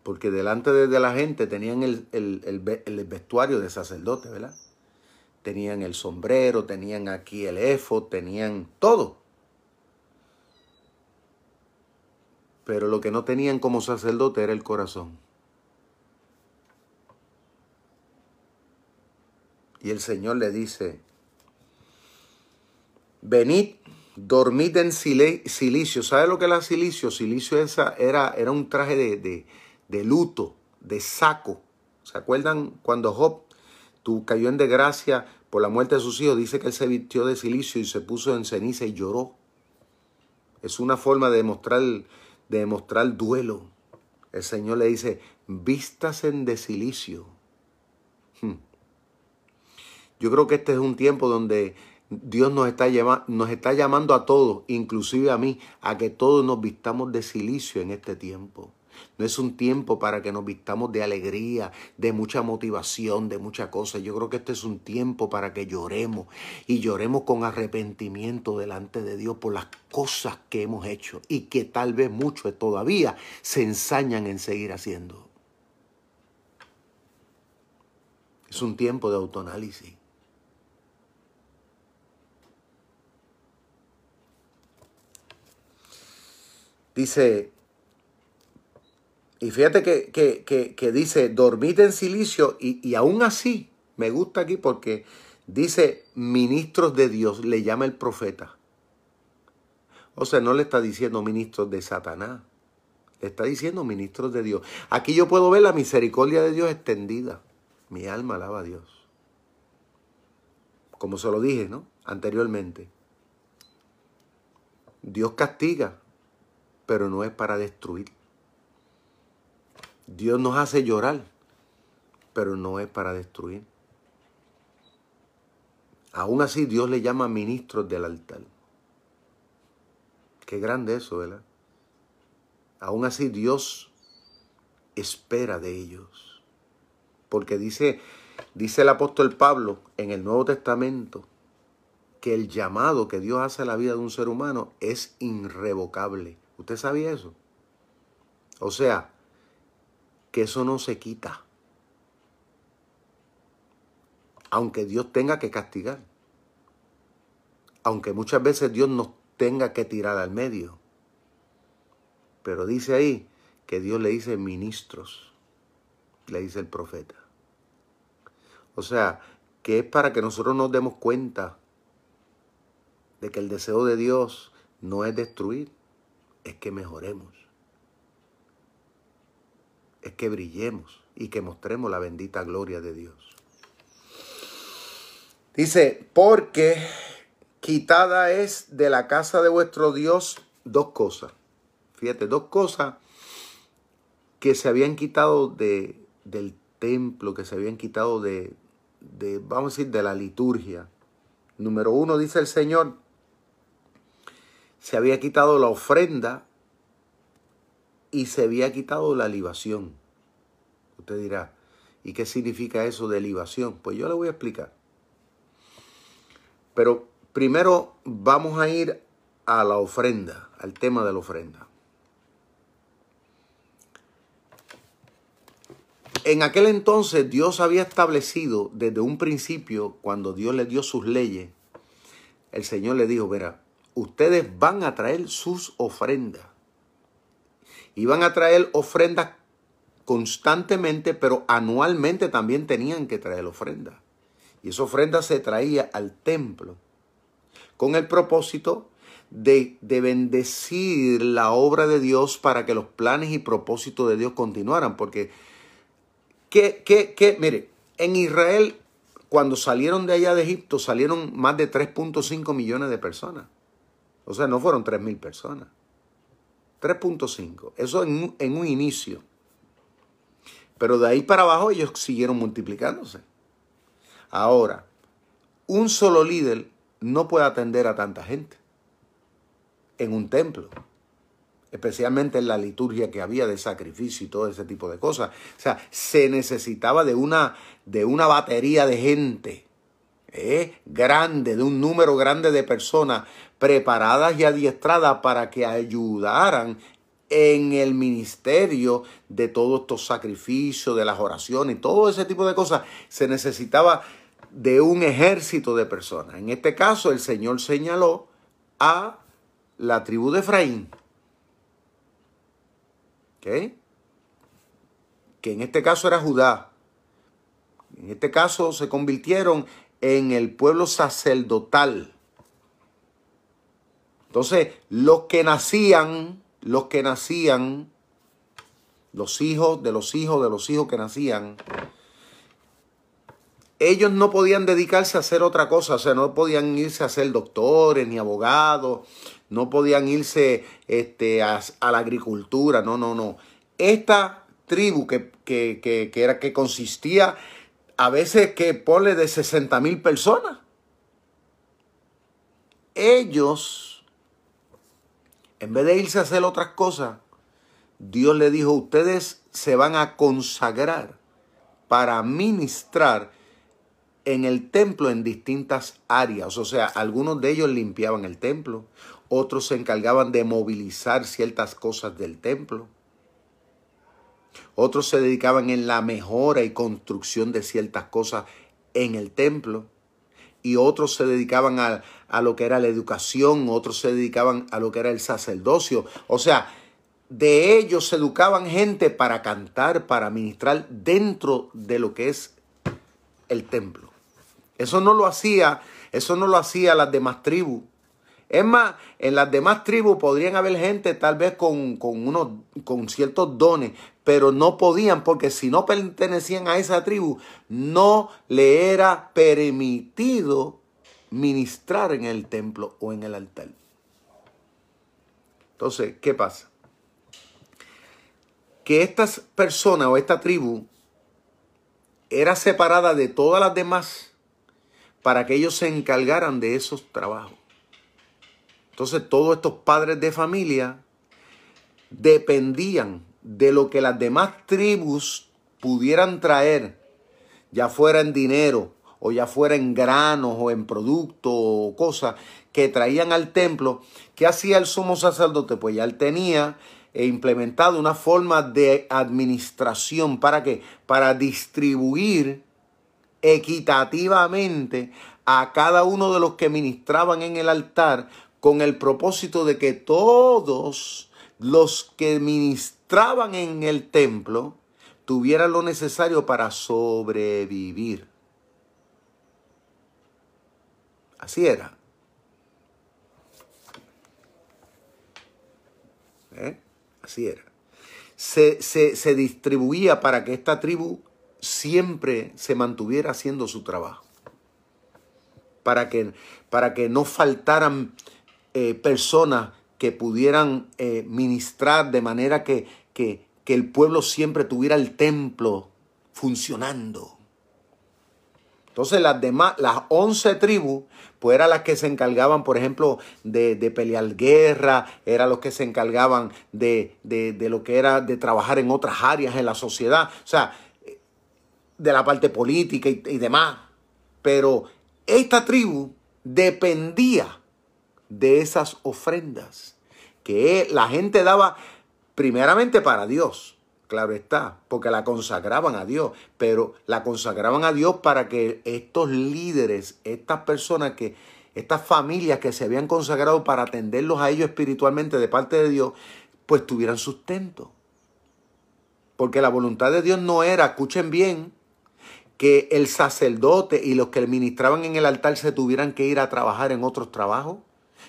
Porque delante de la gente tenían el, vestuario de sacerdote, ¿verdad? Tenían el sombrero, tenían aquí el efo, tenían todo. Pero lo que no tenían como sacerdote era el corazón. Y el Señor le dice, venid, dormid en silicio. ¿Sabe lo que era silicio? Silicio esa era, era un traje de, de, luto, de saco. ¿Se acuerdan cuando Job tu, cayó en desgracia por la muerte de sus hijos? Dice que él se vistió de silicio y se puso en ceniza y lloró. Es una forma de demostrar, de demostrar duelo. El Señor le dice, vístase de silicio. Hmm. Yo creo que este es un tiempo donde Dios nos está, nos está llamando a todos, inclusive a mí, a que todos nos vistamos de silicio en este tiempo. No es un tiempo para que nos vistamos de alegría, de mucha motivación, de mucha cosa. Yo creo que este es un tiempo para que lloremos y lloremos con arrepentimiento delante de Dios por las cosas que hemos hecho y que tal vez muchos todavía se ensañan en seguir haciendo. Es un tiempo de autoanálisis. Dice, y fíjate que, dice, dormid en silicio y, y aún así, me gusta aquí porque Dice ministros de Dios, le llama el profeta. O sea, no le está diciendo ministros de Satanás. Le está diciendo ministros de Dios. Aquí yo puedo ver la misericordia de Dios extendida. Mi alma alaba a Dios. Como se lo dije, ¿no? Anteriormente. Dios castiga, pero no es para destruir. Dios nos hace llorar, pero no es para destruir. Aún así Dios le llama ministros del altar. Qué grande eso, ¿verdad? Aún así Dios espera de ellos. Porque dice, dice el apóstol Pablo en el Nuevo Testamento que el llamado que Dios hace a la vida de un ser humano es irrevocable. ¿Usted sabía eso? O sea, que eso no se quita. Aunque Dios tenga que castigar. Aunque muchas veces Dios nos tenga que tirar al medio. Pero dice ahí que Dios le dice ministros, le dice el profeta. O sea, que es para que nosotros nos demos cuenta de que el deseo de Dios no es destruir, es que mejoremos, es que brillemos y que mostremos la bendita gloria de Dios. Dice, porque quitada es de la casa de vuestro Dios dos cosas. Fíjate, dos cosas que se habían quitado de, del templo, que se habían quitado de, de, vamos a decir, de la liturgia. Número uno, dice el Señor, se había quitado la ofrenda y se había quitado la libación. Usted dirá, ¿y qué significa eso de libación? Pues yo le voy a explicar. Pero Primero vamos a ir a la ofrenda, al tema de la ofrenda. En aquel entonces Dios había establecido desde un principio, cuando Dios le dio sus leyes, el Señor le dijo, verá, ustedes van a traer sus ofrendas. Y van a traer ofrendas constantemente, pero anualmente también tenían que traer ofrendas. Y esa ofrenda se traía al templo con el propósito de, bendecir la obra de Dios para que los planes y propósitos de Dios continuaran. Porque, ¿qué, qué, qué? Mire, en Israel, cuando salieron de allá de Egipto, salieron más de 3.5 millones de personas. O sea, no fueron 3 mil personas. 3.5. Eso en, en un inicio. Pero de ahí para abajo ellos siguieron multiplicándose. Ahora, un solo líder no puede atender a tanta gente en un templo, especialmente en la liturgia que había de sacrificio y todo ese tipo de cosas. O sea, se necesitaba de una, de una batería de gente ¿eh? grande, de un número grande de personas preparadas y adiestradas para que ayudaran en el ministerio de todos estos sacrificios, de las oraciones, todo ese tipo de cosas. Se necesitaba de un ejército de personas. En este caso, el Señor señaló a la tribu de Efraín. Que en este caso era Judá. En este caso se convirtieron en el pueblo sacerdotal. Entonces, los que nacían, los que nacían, los hijos de los hijos de los hijos que nacían, ellos no podían dedicarse a hacer otra cosa, o sea, no podían irse a ser doctores ni abogados, no podían irse este, a, la agricultura, no, no, no. Esta tribu que, que, era, que consistía a veces que pone de 60 mil personas, ellos, en vez de irse a hacer otras cosas, Dios le dijo, ustedes se van a consagrar para ministrar en el templo en distintas áreas. O sea, algunos de ellos limpiaban el templo, otros se encargaban de movilizar ciertas cosas del templo. Otros se dedicaban en la mejora y construcción de ciertas cosas en el templo. Y otros se dedicaban a, a lo que era la educación, otros se dedicaban a lo que era el sacerdocio. O sea, de ellos se educaban gente para cantar, para ministrar dentro de lo que es el templo Eso no lo hacía, eso no lo hacía las demás tribus. Es más, en las demás tribus podrían haber gente tal vez con, con, unos, con ciertos dones, pero no podían porque si no pertenecían a esa tribu, no le era permitido ministrar en el templo o en el altar. Entonces, ¿qué pasa? Que estas personas o esta tribu era separada de todas las demás para que ellos se encargaran de esos trabajos. Entonces todos estos padres de familia dependían de lo que las demás tribus pudieran traer, ya fuera en dinero o ya fuera en granos o en productos o cosas que traían al templo. ¿Qué hacía el sumo sacerdote? Pues ya él tenía implementado una forma de administración para que para distribuir equitativamente a cada uno de los que ministraban en el altar con el propósito de que todos los que ministraban en el templo tuvieran lo necesario para sobrevivir. Así era. ¿Eh? Así era. Se, se, distribuía para que esta tribu siempre se mantuviera haciendo su trabajo. Para que, para que no faltaran eh, personas que pudieran eh, ministrar de manera que, que, que el pueblo siempre tuviera el templo funcionando. Entonces las demás, las once tribus, pues eran las que se encargaban, por ejemplo, de, de pelear guerra, eran los que se encargaban de, de, de, lo que era de trabajar en otras áreas en la sociedad, o sea, de la parte política y, y demás. Pero esta tribu dependía de esas ofrendas que la gente daba primeramente para Dios, claro está, porque la consagraban a Dios, pero la consagraban a Dios para que estos líderes, estas personas que, estas familias que se habían consagrado para atenderlos a ellos espiritualmente de parte de Dios, pues tuvieran sustento. Porque la voluntad de Dios no era, escuchen bien, que el sacerdote y los que ministraban en el altar se tuvieran que ir a trabajar en otros trabajos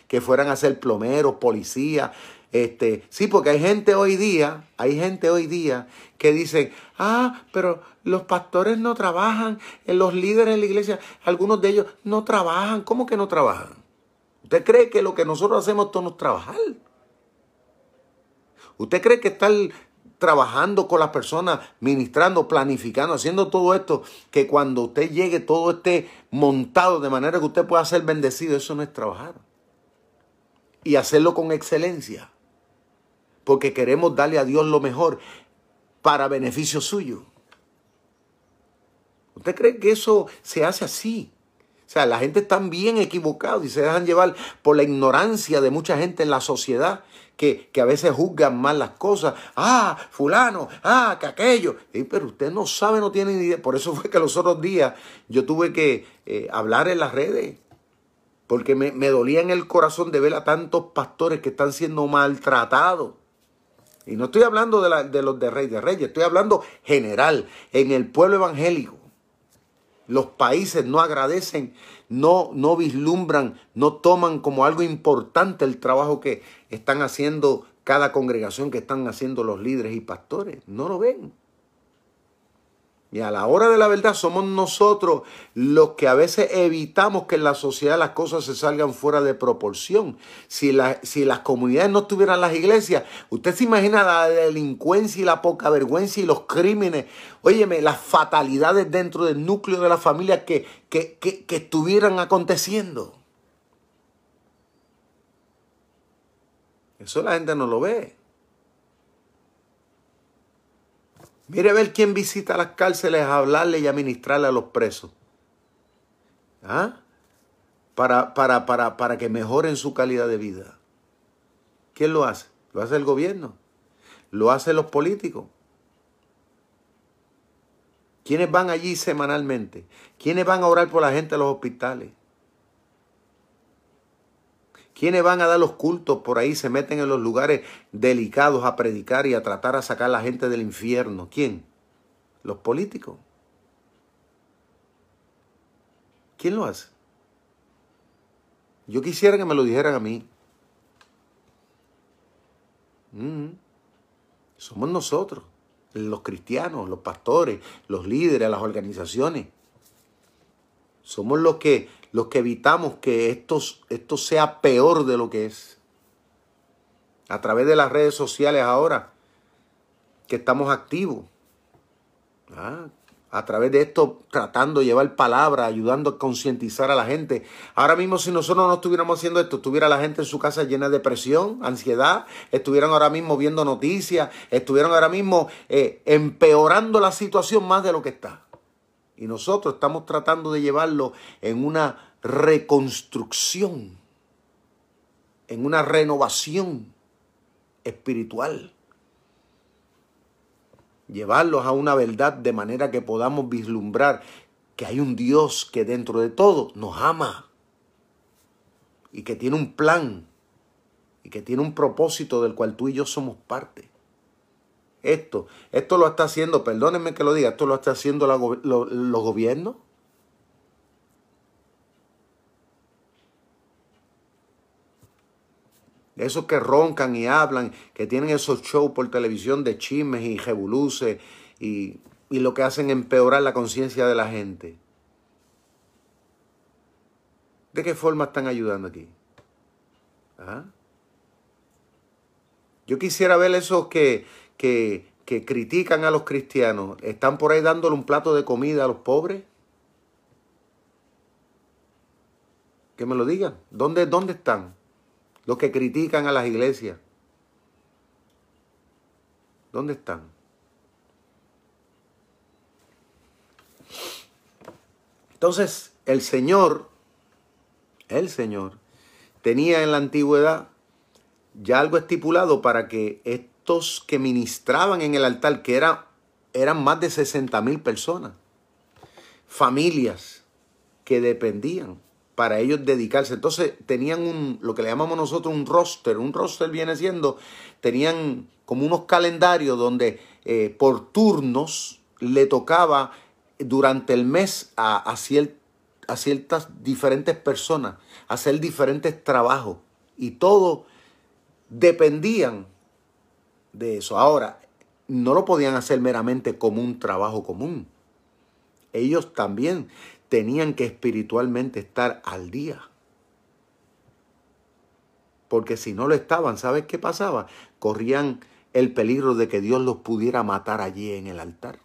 que fueran a ser plomeros, policías. Este, sí, porque hay gente hoy día, hay gente hoy día que dice, ah, pero los pastores no trabajan, eh, los líderes de la iglesia, algunos de ellos no trabajan. ¿Cómo que no trabajan? ¿Usted cree que lo que nosotros hacemos todo es trabajar? ¿Usted cree que estar trabajando con las personas, ministrando, planificando, haciendo todo esto, que cuando usted llegue todo esté montado de manera que usted pueda ser bendecido, eso no es trabajar y hacerlo con excelencia. Porque queremos darle a Dios lo mejor para beneficio suyo. ¿Usted cree que eso se hace así? O sea, la gente está bien equivocada y se dejan llevar por la ignorancia de mucha gente en la sociedad que, a veces juzgan mal las cosas. Ah, fulano, ah, que aquello. pero usted no sabe, no tiene ni idea. Por eso fue que los otros días yo tuve que eh, hablar en las redes porque me, dolía en el corazón de ver a tantos pastores que están siendo maltratados. Y no estoy hablando de, los de Rey de Reyes, estoy hablando general, en el pueblo evangélico. Los países no agradecen, no, no vislumbran, no toman como algo importante el trabajo que están haciendo cada congregación, que están haciendo los líderes y pastores. No lo ven. Y a la hora de la verdad somos nosotros los que a veces evitamos que en la sociedad las cosas se salgan fuera de proporción. Si, si las comunidades no tuvieran las iglesias, usted se imagina la delincuencia y la poca vergüenza y los crímenes, óyeme, las fatalidades dentro del núcleo de la familia que, que, que, que estuvieran aconteciendo. Eso la gente no lo ve. Mire a ver quién visita las cárceles a hablarle y a a los presos. ¿Ah? Para, para, para, para que mejoren su calidad de vida. ¿Quién lo hace? Lo hace el gobierno. Lo hacen los políticos. ¿Quiénes van allí semanalmente? ¿Quiénes van a orar por la gente en los hospitales? ¿Quiénes van a dar los cultos por ahí? Se meten en los lugares delicados a predicar y a tratar a sacar a la gente del infierno. ¿Quién? Los políticos. ¿Quién lo hace? Yo quisiera que me lo dijeran a mí. Mm. Somos nosotros, los cristianos, los pastores, los líderes, las organizaciones. Somos los que, los que evitamos que esto, esto sea peor de lo que es. A través de las redes sociales ahora, que estamos activos. Ah, a través de esto tratando de llevar palabra, ayudando a concientizar a la gente. Ahora mismo si nosotros no estuviéramos haciendo esto, estuviera la gente en su casa llena de depresión, ansiedad, estuvieran ahora mismo viendo noticias, estuvieran ahora mismo eh, empeorando la situación más de lo que está. Y nosotros estamos tratando de llevarlo en una reconstrucción, en una renovación espiritual llevarlos a una verdad de manera que podamos vislumbrar que hay un Dios que dentro de todo nos ama y que tiene un plan y que tiene un propósito del cual tú y yo somos parte. Esto, esto lo está haciendo, perdónenme que lo diga, esto lo está haciendo los gobiernos. esos que roncan y hablan, que tienen esos shows por televisión de chismes y jebuluces y, y lo que hacen empeorar la conciencia de la gente. ¿De qué forma están ayudando aquí? ¿Ah? Yo quisiera ver esos que, que, que critican a los cristianos. ¿Están por ahí dándole un plato de comida a los pobres? Que me lo digan. ¿Dónde, dónde están? los que critican a las iglesias. ¿Dónde están? Entonces, el Señor, el Señor, tenía en la antigüedad ya algo estipulado para que que ministraban en el altar, que era, eran más de 60 mil personas, familias que dependían para ellos dedicarse. Entonces tenían un, lo que le llamamos nosotros un roster. Un roster viene siendo, tenían como unos calendarios donde eh, por turnos le tocaba durante el mes a, a, a ciertas diferentes personas hacer diferentes trabajos. Y todo dependían de eso. Ahora, no lo podían hacer meramente como un trabajo común. Ellos también tenían que espiritualmente estar al día. Porque si no lo estaban, ¿sabes qué pasaba? Corrían el peligro de que Dios los pudiera matar allí en el altar.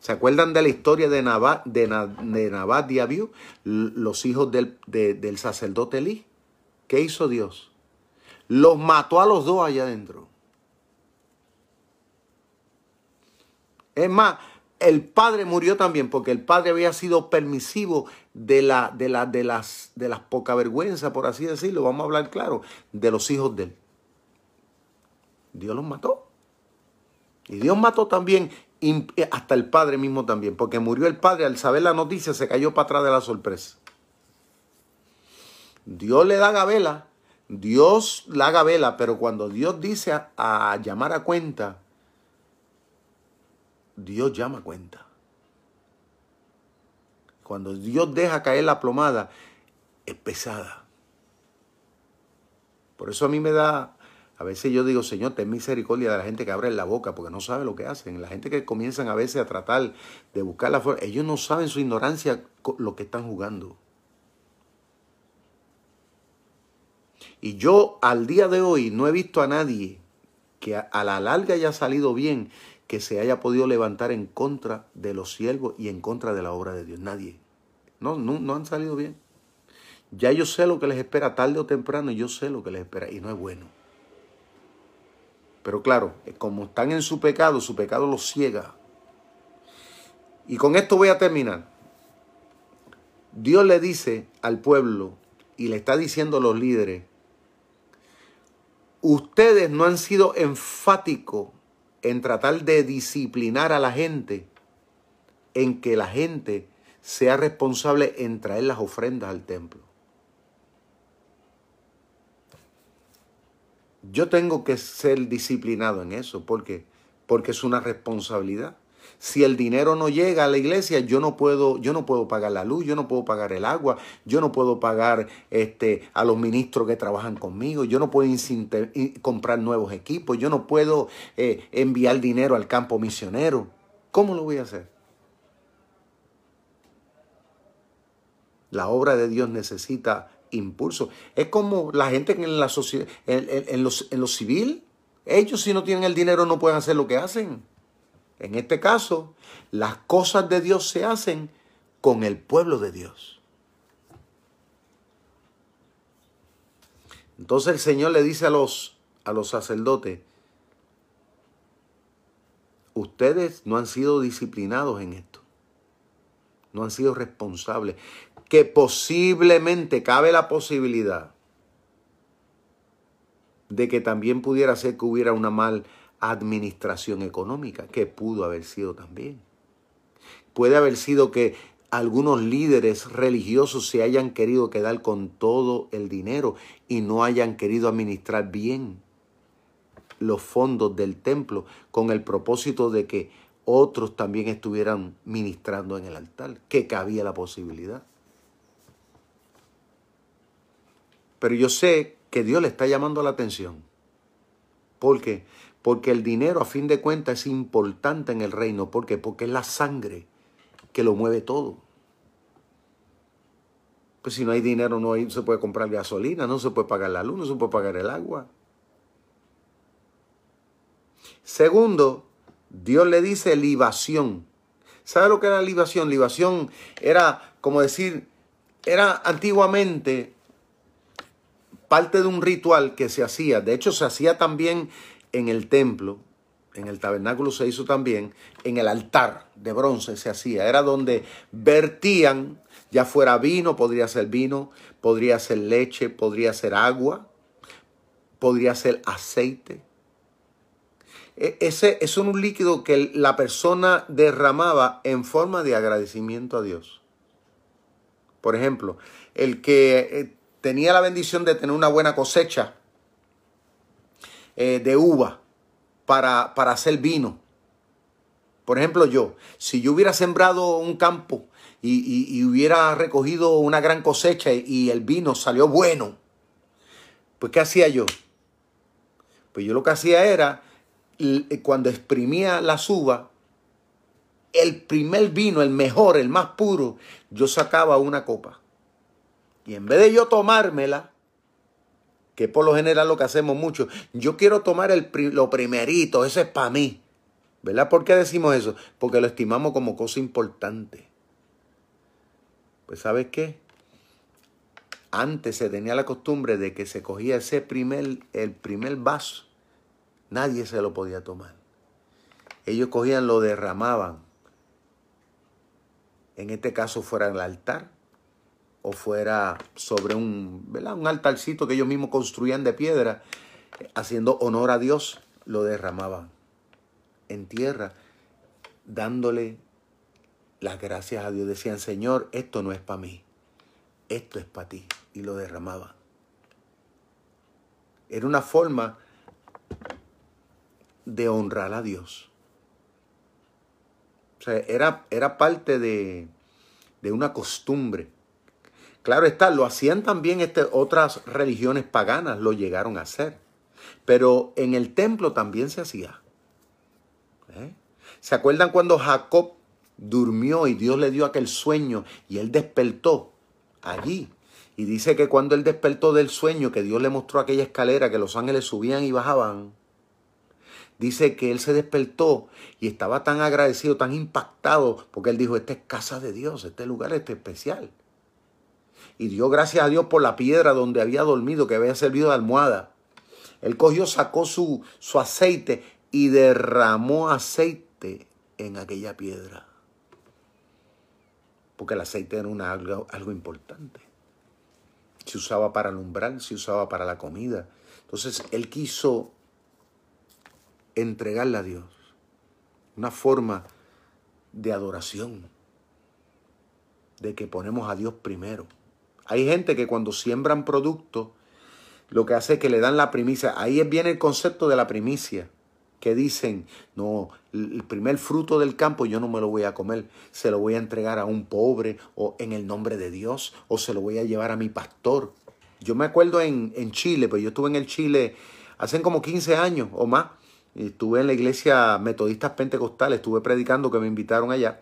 ¿Se acuerdan de la historia de Nabat, de, de y Abiú, los hijos del, del sacerdote Elí? ¿Qué hizo Dios? Los mató a los dos allá adentro. Es más, el padre murió también porque el padre había sido permisivo de, la, de, la, de, las, de las poca vergüenza, por así decirlo, vamos a hablar claro, de los hijos de él. Dios los mató. Y Dios mató también hasta el padre mismo también, porque murió el padre al saber la noticia, se cayó para atrás de la sorpresa. Dios le da gavela, Dios la gavela, pero cuando Dios dice a llamar a cuenta, Dios llama cuenta. Cuando Dios deja caer la plomada, es pesada. Por eso a mí me da, a veces yo digo, Señor, ten misericordia de la gente que abre la boca porque no sabe lo que hacen. La gente que comienzan a veces a tratar de buscar la forma, ellos no saben su ignorancia lo que están jugando. Y yo al día de hoy no he visto a nadie que a la larga haya salido bien que se haya podido levantar en contra de los siervos y en contra de la obra de Dios. Nadie. No, no, no han salido bien. Ya yo sé lo que les espera tarde o temprano, yo sé lo que les espera y no es bueno. Pero claro, como están en su pecado, su pecado los ciega. Y con esto voy a terminar. Dios le dice al pueblo y le está diciendo a los líderes, ustedes no han sido enfáticos en tratar de disciplinar a la gente, en que la gente sea responsable en traer las ofrendas al templo. Yo tengo que ser disciplinado en eso, porque porque es una responsabilidad. Si el dinero no llega a la iglesia, yo no puedo, yo no puedo pagar la luz, yo no puedo pagar el agua, yo no puedo pagar este, a los ministros que trabajan conmigo, yo no puedo comprar nuevos equipos, yo no puedo eh, enviar dinero al campo misionero. ¿Cómo lo voy a hacer? La obra de Dios necesita impulso. Es como la gente en la sociedad, en, los, en lo civil, ellos si no tienen el dinero no pueden hacer lo que hacen. En este caso, las cosas de Dios se hacen con el pueblo de Dios. Entonces el Señor le dice a los, a los sacerdotes, ustedes no han sido disciplinados en esto, no han sido responsables, que posiblemente cabe la posibilidad de que también pudiera ser que hubiera una mal administración económica, que pudo haber sido también. Puede haber sido que algunos líderes religiosos se hayan querido quedar con todo el dinero y no hayan querido administrar bien los fondos del templo con el propósito de que otros también estuvieran ministrando en el altar, que cabía la posibilidad. Pero yo sé que Dios le está llamando la atención. ¿Por qué? Porque el dinero a fin de cuentas es importante en el reino. ¿Por qué? Porque es la sangre que lo mueve todo. Pues si no hay dinero no se puede comprar gasolina, no se puede pagar la luz, no se puede pagar el agua. Segundo, Dios le dice libación. ¿Sabe lo que era libación? Libación era como decir, era antiguamente parte de un ritual que se hacía. De hecho, se hacía también en el templo, en el tabernáculo se hizo también, en el altar de bronce se hacía. Era donde vertían, ya fuera vino, podría ser vino, podría ser leche, podría ser agua, podría ser aceite. E, ese es un líquido que la persona derramaba en forma de agradecimiento a Dios. Por ejemplo, el que eh, tenía la bendición de tener una buena cosecha, eh, de uva para, para hacer vino. Por ejemplo, yo, si yo hubiera sembrado un campo y, hubiera recogido una gran cosecha y, el vino salió bueno, pues ¿qué hacía yo? Pues yo lo que hacía era, cuando exprimía la uva el primer vino, el mejor, el más puro, yo sacaba una copa. Y en vez de yo tomármela, que por lo general lo que hacemos mucho. Yo quiero tomar el, lo primerito, eso es para mí. ¿Verdad? ¿Por qué decimos eso? Porque lo estimamos como cosa importante. Pues ¿sabes qué? Antes se tenía la costumbre de que se cogía ese primer, el primer vaso. Nadie se lo podía tomar. Ellos cogían, lo derramaban. En este caso fuera el altar o fuera sobre un, un altarcito que ellos mismos construían de piedra, haciendo honor a Dios, lo derramaban en tierra, dándole las gracias a Dios. Decían, Señor, esto no es para mí, esto es para ti. Y lo derramaban. Era una forma de honrar a Dios. O sea, era, era parte de, de una costumbre Claro está, lo hacían también este, otras religiones paganas, lo llegaron a hacer. Pero en el templo también se hacía. ¿Eh? ¿Se acuerdan cuando Jacob durmió y Dios le dio aquel sueño y él despertó allí? Y dice que cuando él despertó del sueño, que Dios le mostró aquella escalera que los ángeles subían y bajaban, dice que él se despertó y estaba tan agradecido, tan impactado, porque él dijo, esta es casa de Dios, este lugar es especial y dio gracias a Dios por la piedra donde había dormido, que había servido de almohada. Él cogió, sacó su, su aceite y derramó aceite en aquella piedra. Porque el aceite era una, algo, algo importante. Se usaba para alumbrar, se usaba para la comida. Entonces él quiso entregarle a Dios una forma de adoración, de que ponemos a Dios primero. Hay gente que cuando siembran productos, lo que hace es que le dan la primicia. Ahí viene el concepto de la primicia. que dicen, no, el primer fruto del campo yo no me lo voy a comer, se lo voy a entregar a un pobre o en el nombre de Dios o se lo voy a llevar a mi pastor. Yo me acuerdo en, en Chile, pues yo estuve en el Chile hace como 15 años o más, estuve en la iglesia metodistas pentecostales, estuve predicando que me invitaron allá.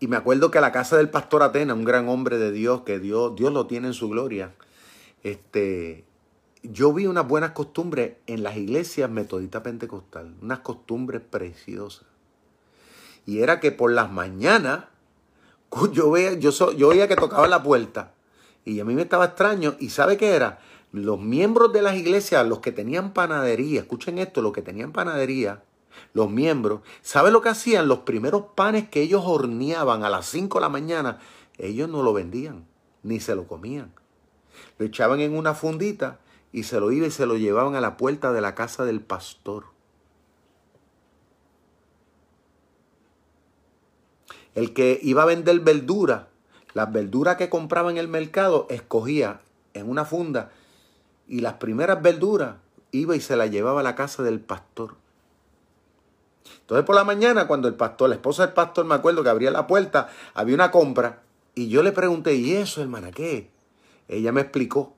Y me acuerdo que a la casa del pastor Atena, un gran hombre de Dios, que Dios, Dios lo tiene en su gloria, este, yo vi unas buenas costumbres en las iglesias metodistas pentecostal, unas costumbres preciosas. Y era que por las mañanas yo veía, yo, yo veía que tocaba la puerta y a mí me estaba extraño. ¿Y sabe qué era? Los miembros de las iglesias, los que tenían panadería, escuchen esto, los que tenían panadería, los miembros, ¿sabe lo que hacían? Los primeros panes que ellos horneaban a las 5 de la mañana, ellos no lo vendían, ni se lo comían. Lo echaban en una fundita y se lo iban y se lo llevaban a la puerta de la casa del pastor. El que iba a vender verdura, las verduras que compraba en el mercado, escogía en una funda y las primeras verduras iba y se las llevaba a la casa del pastor. Entonces por la mañana, cuando el pastor, la esposa del pastor, me acuerdo que abría la puerta, había una compra y yo le pregunté, ¿y eso, hermana, qué? Ella me explicó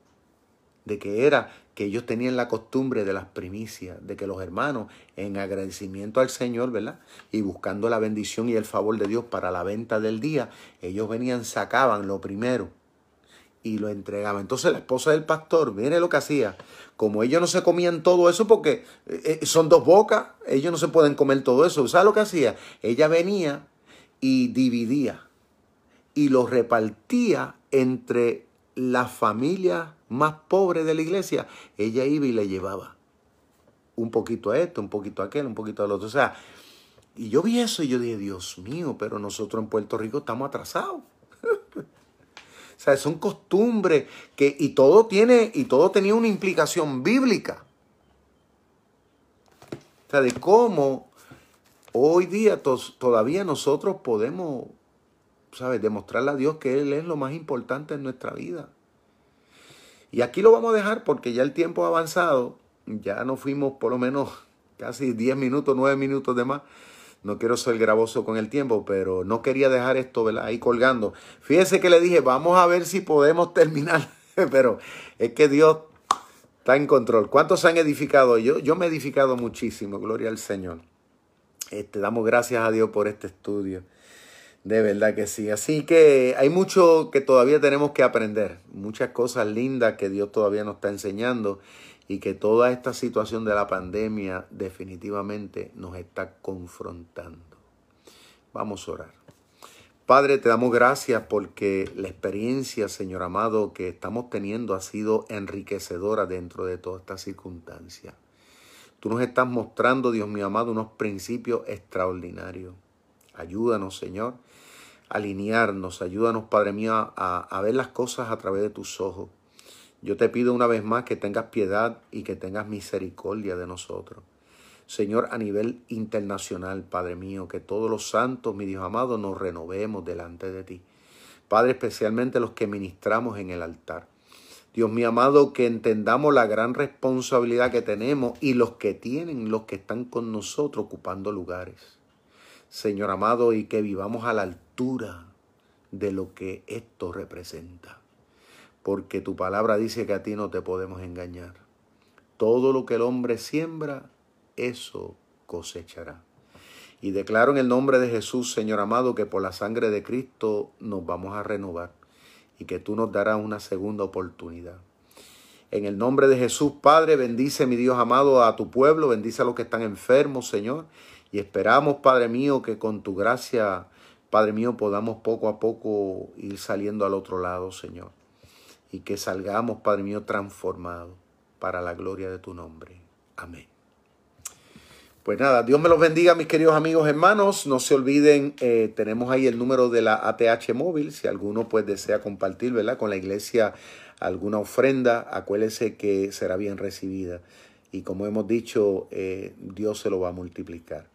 de que era que ellos tenían la costumbre de las primicias, de que los hermanos, en agradecimiento al Señor, ¿verdad? Y buscando la bendición y el favor de Dios para la venta del día, ellos venían, sacaban lo primero y lo entregaban. Entonces la esposa del pastor, mire lo que hacía, como ellos no se comían todo eso porque eh, eh, son dos bocas, ellos no se pueden comer todo eso. ¿Sabe lo que hacía? Ella venía y dividía y lo repartía entre la familia más pobre de la iglesia, ella iba y le llevaba un poquito a esto, un poquito a aquel, un poquito al otro. O sea, y yo vi eso y yo dije, Dios mío, pero nosotros en Puerto Rico estamos atrasados. O sea, son costumbres que, y todo tiene, y todo tenía una implicación bíblica. O sea, de cómo hoy día todavía nosotros podemos ¿sabes? Demostrarle a Dios que Él es lo más importante en nuestra vida. Y aquí lo vamos a dejar porque ya el tiempo ha avanzado. Ya nos fuimos por lo menos casi 10 minutos, 9 minutos de más. No quiero ser gravoso con el tiempo, pero no quería dejar esto ahí colgando. Fíjese que le dije, vamos a ver si podemos terminar. pero es que Dios está en control. ¿Cuántos se han edificado? Yo, yo me he edificado muchísimo, gloria al Señor. Este, damos gracias a Dios por este estudio. De verdad que sí. Así que hay mucho que todavía tenemos que aprender, muchas cosas lindas que Dios todavía nos está enseñando y que toda esta situación de la pandemia definitivamente nos está confrontando. Vamos a orar. Padre, te damos gracias porque la experiencia, Señor amado, que estamos teniendo ha sido enriquecedora dentro de toda esta circunstancia. Tú nos estás mostrando, Dios mío amado, unos principios extraordinarios. Ayúdanos, Señor, alinearnos. Ayúdanos, Padre mío, a, a ver las cosas a través de tus ojos. Yo te pido una vez más que tengas piedad y que tengas misericordia de nosotros. Señor, a nivel internacional, Padre mío, que todos los santos, mi Dios amado, nos renovemos delante de ti. Padre, especialmente los que ministramos en el altar. Dios mío amado, que entendamos la gran responsabilidad que tenemos y los que tienen, los que están con nosotros ocupando lugares. Señor amado, y que vivamos a la altura de lo que esto representa. Porque tu palabra dice que a ti no te podemos engañar. Todo lo que el hombre siembra, eso cosechará. Y declaro en el nombre de Jesús, Señor amado, que por la sangre de Cristo nos vamos a renovar y que tú nos darás una segunda oportunidad. En el nombre de Jesús, Padre, bendice, mi Dios amado, a tu pueblo, bendice a los que están enfermos, Señor, y esperamos, Padre mío, que con tu gracia, Padre mío, podamos poco a poco ir saliendo al otro lado, Señor. Y que salgamos, Padre mío, transformados para la gloria de tu nombre. Amén. Pues nada, Dios me los bendiga, mis queridos amigos hermanos. No se olviden, eh, tenemos ahí el número de la ATH móvil. Si alguno pues desea compartir, ¿verdad? Con la iglesia alguna ofrenda, acuérdese que será bien recibida. Y como hemos dicho, eh, Dios se lo va a multiplicar.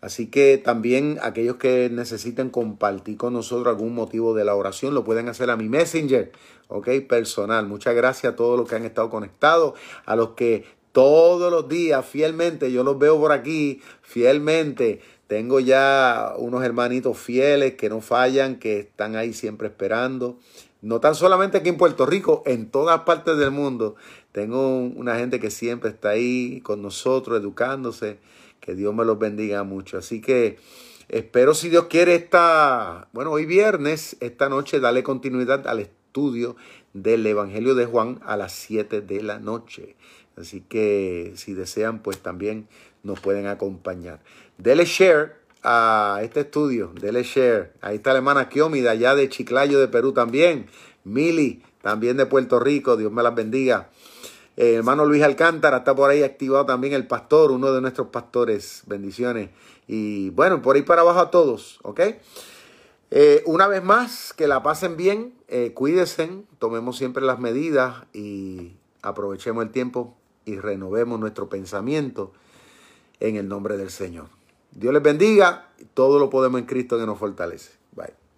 Así que también aquellos que necesiten compartir con nosotros algún motivo de la oración lo pueden hacer a mi messenger, ok, personal. Muchas gracias a todos los que han estado conectados, a los que todos los días, fielmente. Yo los veo por aquí, fielmente. Tengo ya unos hermanitos fieles que no fallan, que están ahí siempre esperando. No tan solamente aquí en Puerto Rico, en todas partes del mundo. Tengo una gente que siempre está ahí con nosotros, educándose. Que Dios me los bendiga mucho. Así que espero, si Dios quiere, esta, bueno, hoy viernes, esta noche, darle continuidad al estudio del Evangelio de Juan a las 7 de la noche. Así que si desean, pues también nos pueden acompañar. Dele share a este estudio, dele share. Ahí está la hermana Kiomi de allá de Chiclayo de Perú también. Mili, también de Puerto Rico, Dios me las bendiga. Eh, hermano Luis Alcántara está por ahí activado también el pastor, uno de nuestros pastores. Bendiciones. Y bueno, por ahí para abajo a todos, ¿ok? Eh, una vez más, que la pasen bien, eh, cuídense, tomemos siempre las medidas y aprovechemos el tiempo y renovemos nuestro pensamiento en el nombre del Señor. Dios les bendiga, todo lo podemos en Cristo que nos fortalece. Bye.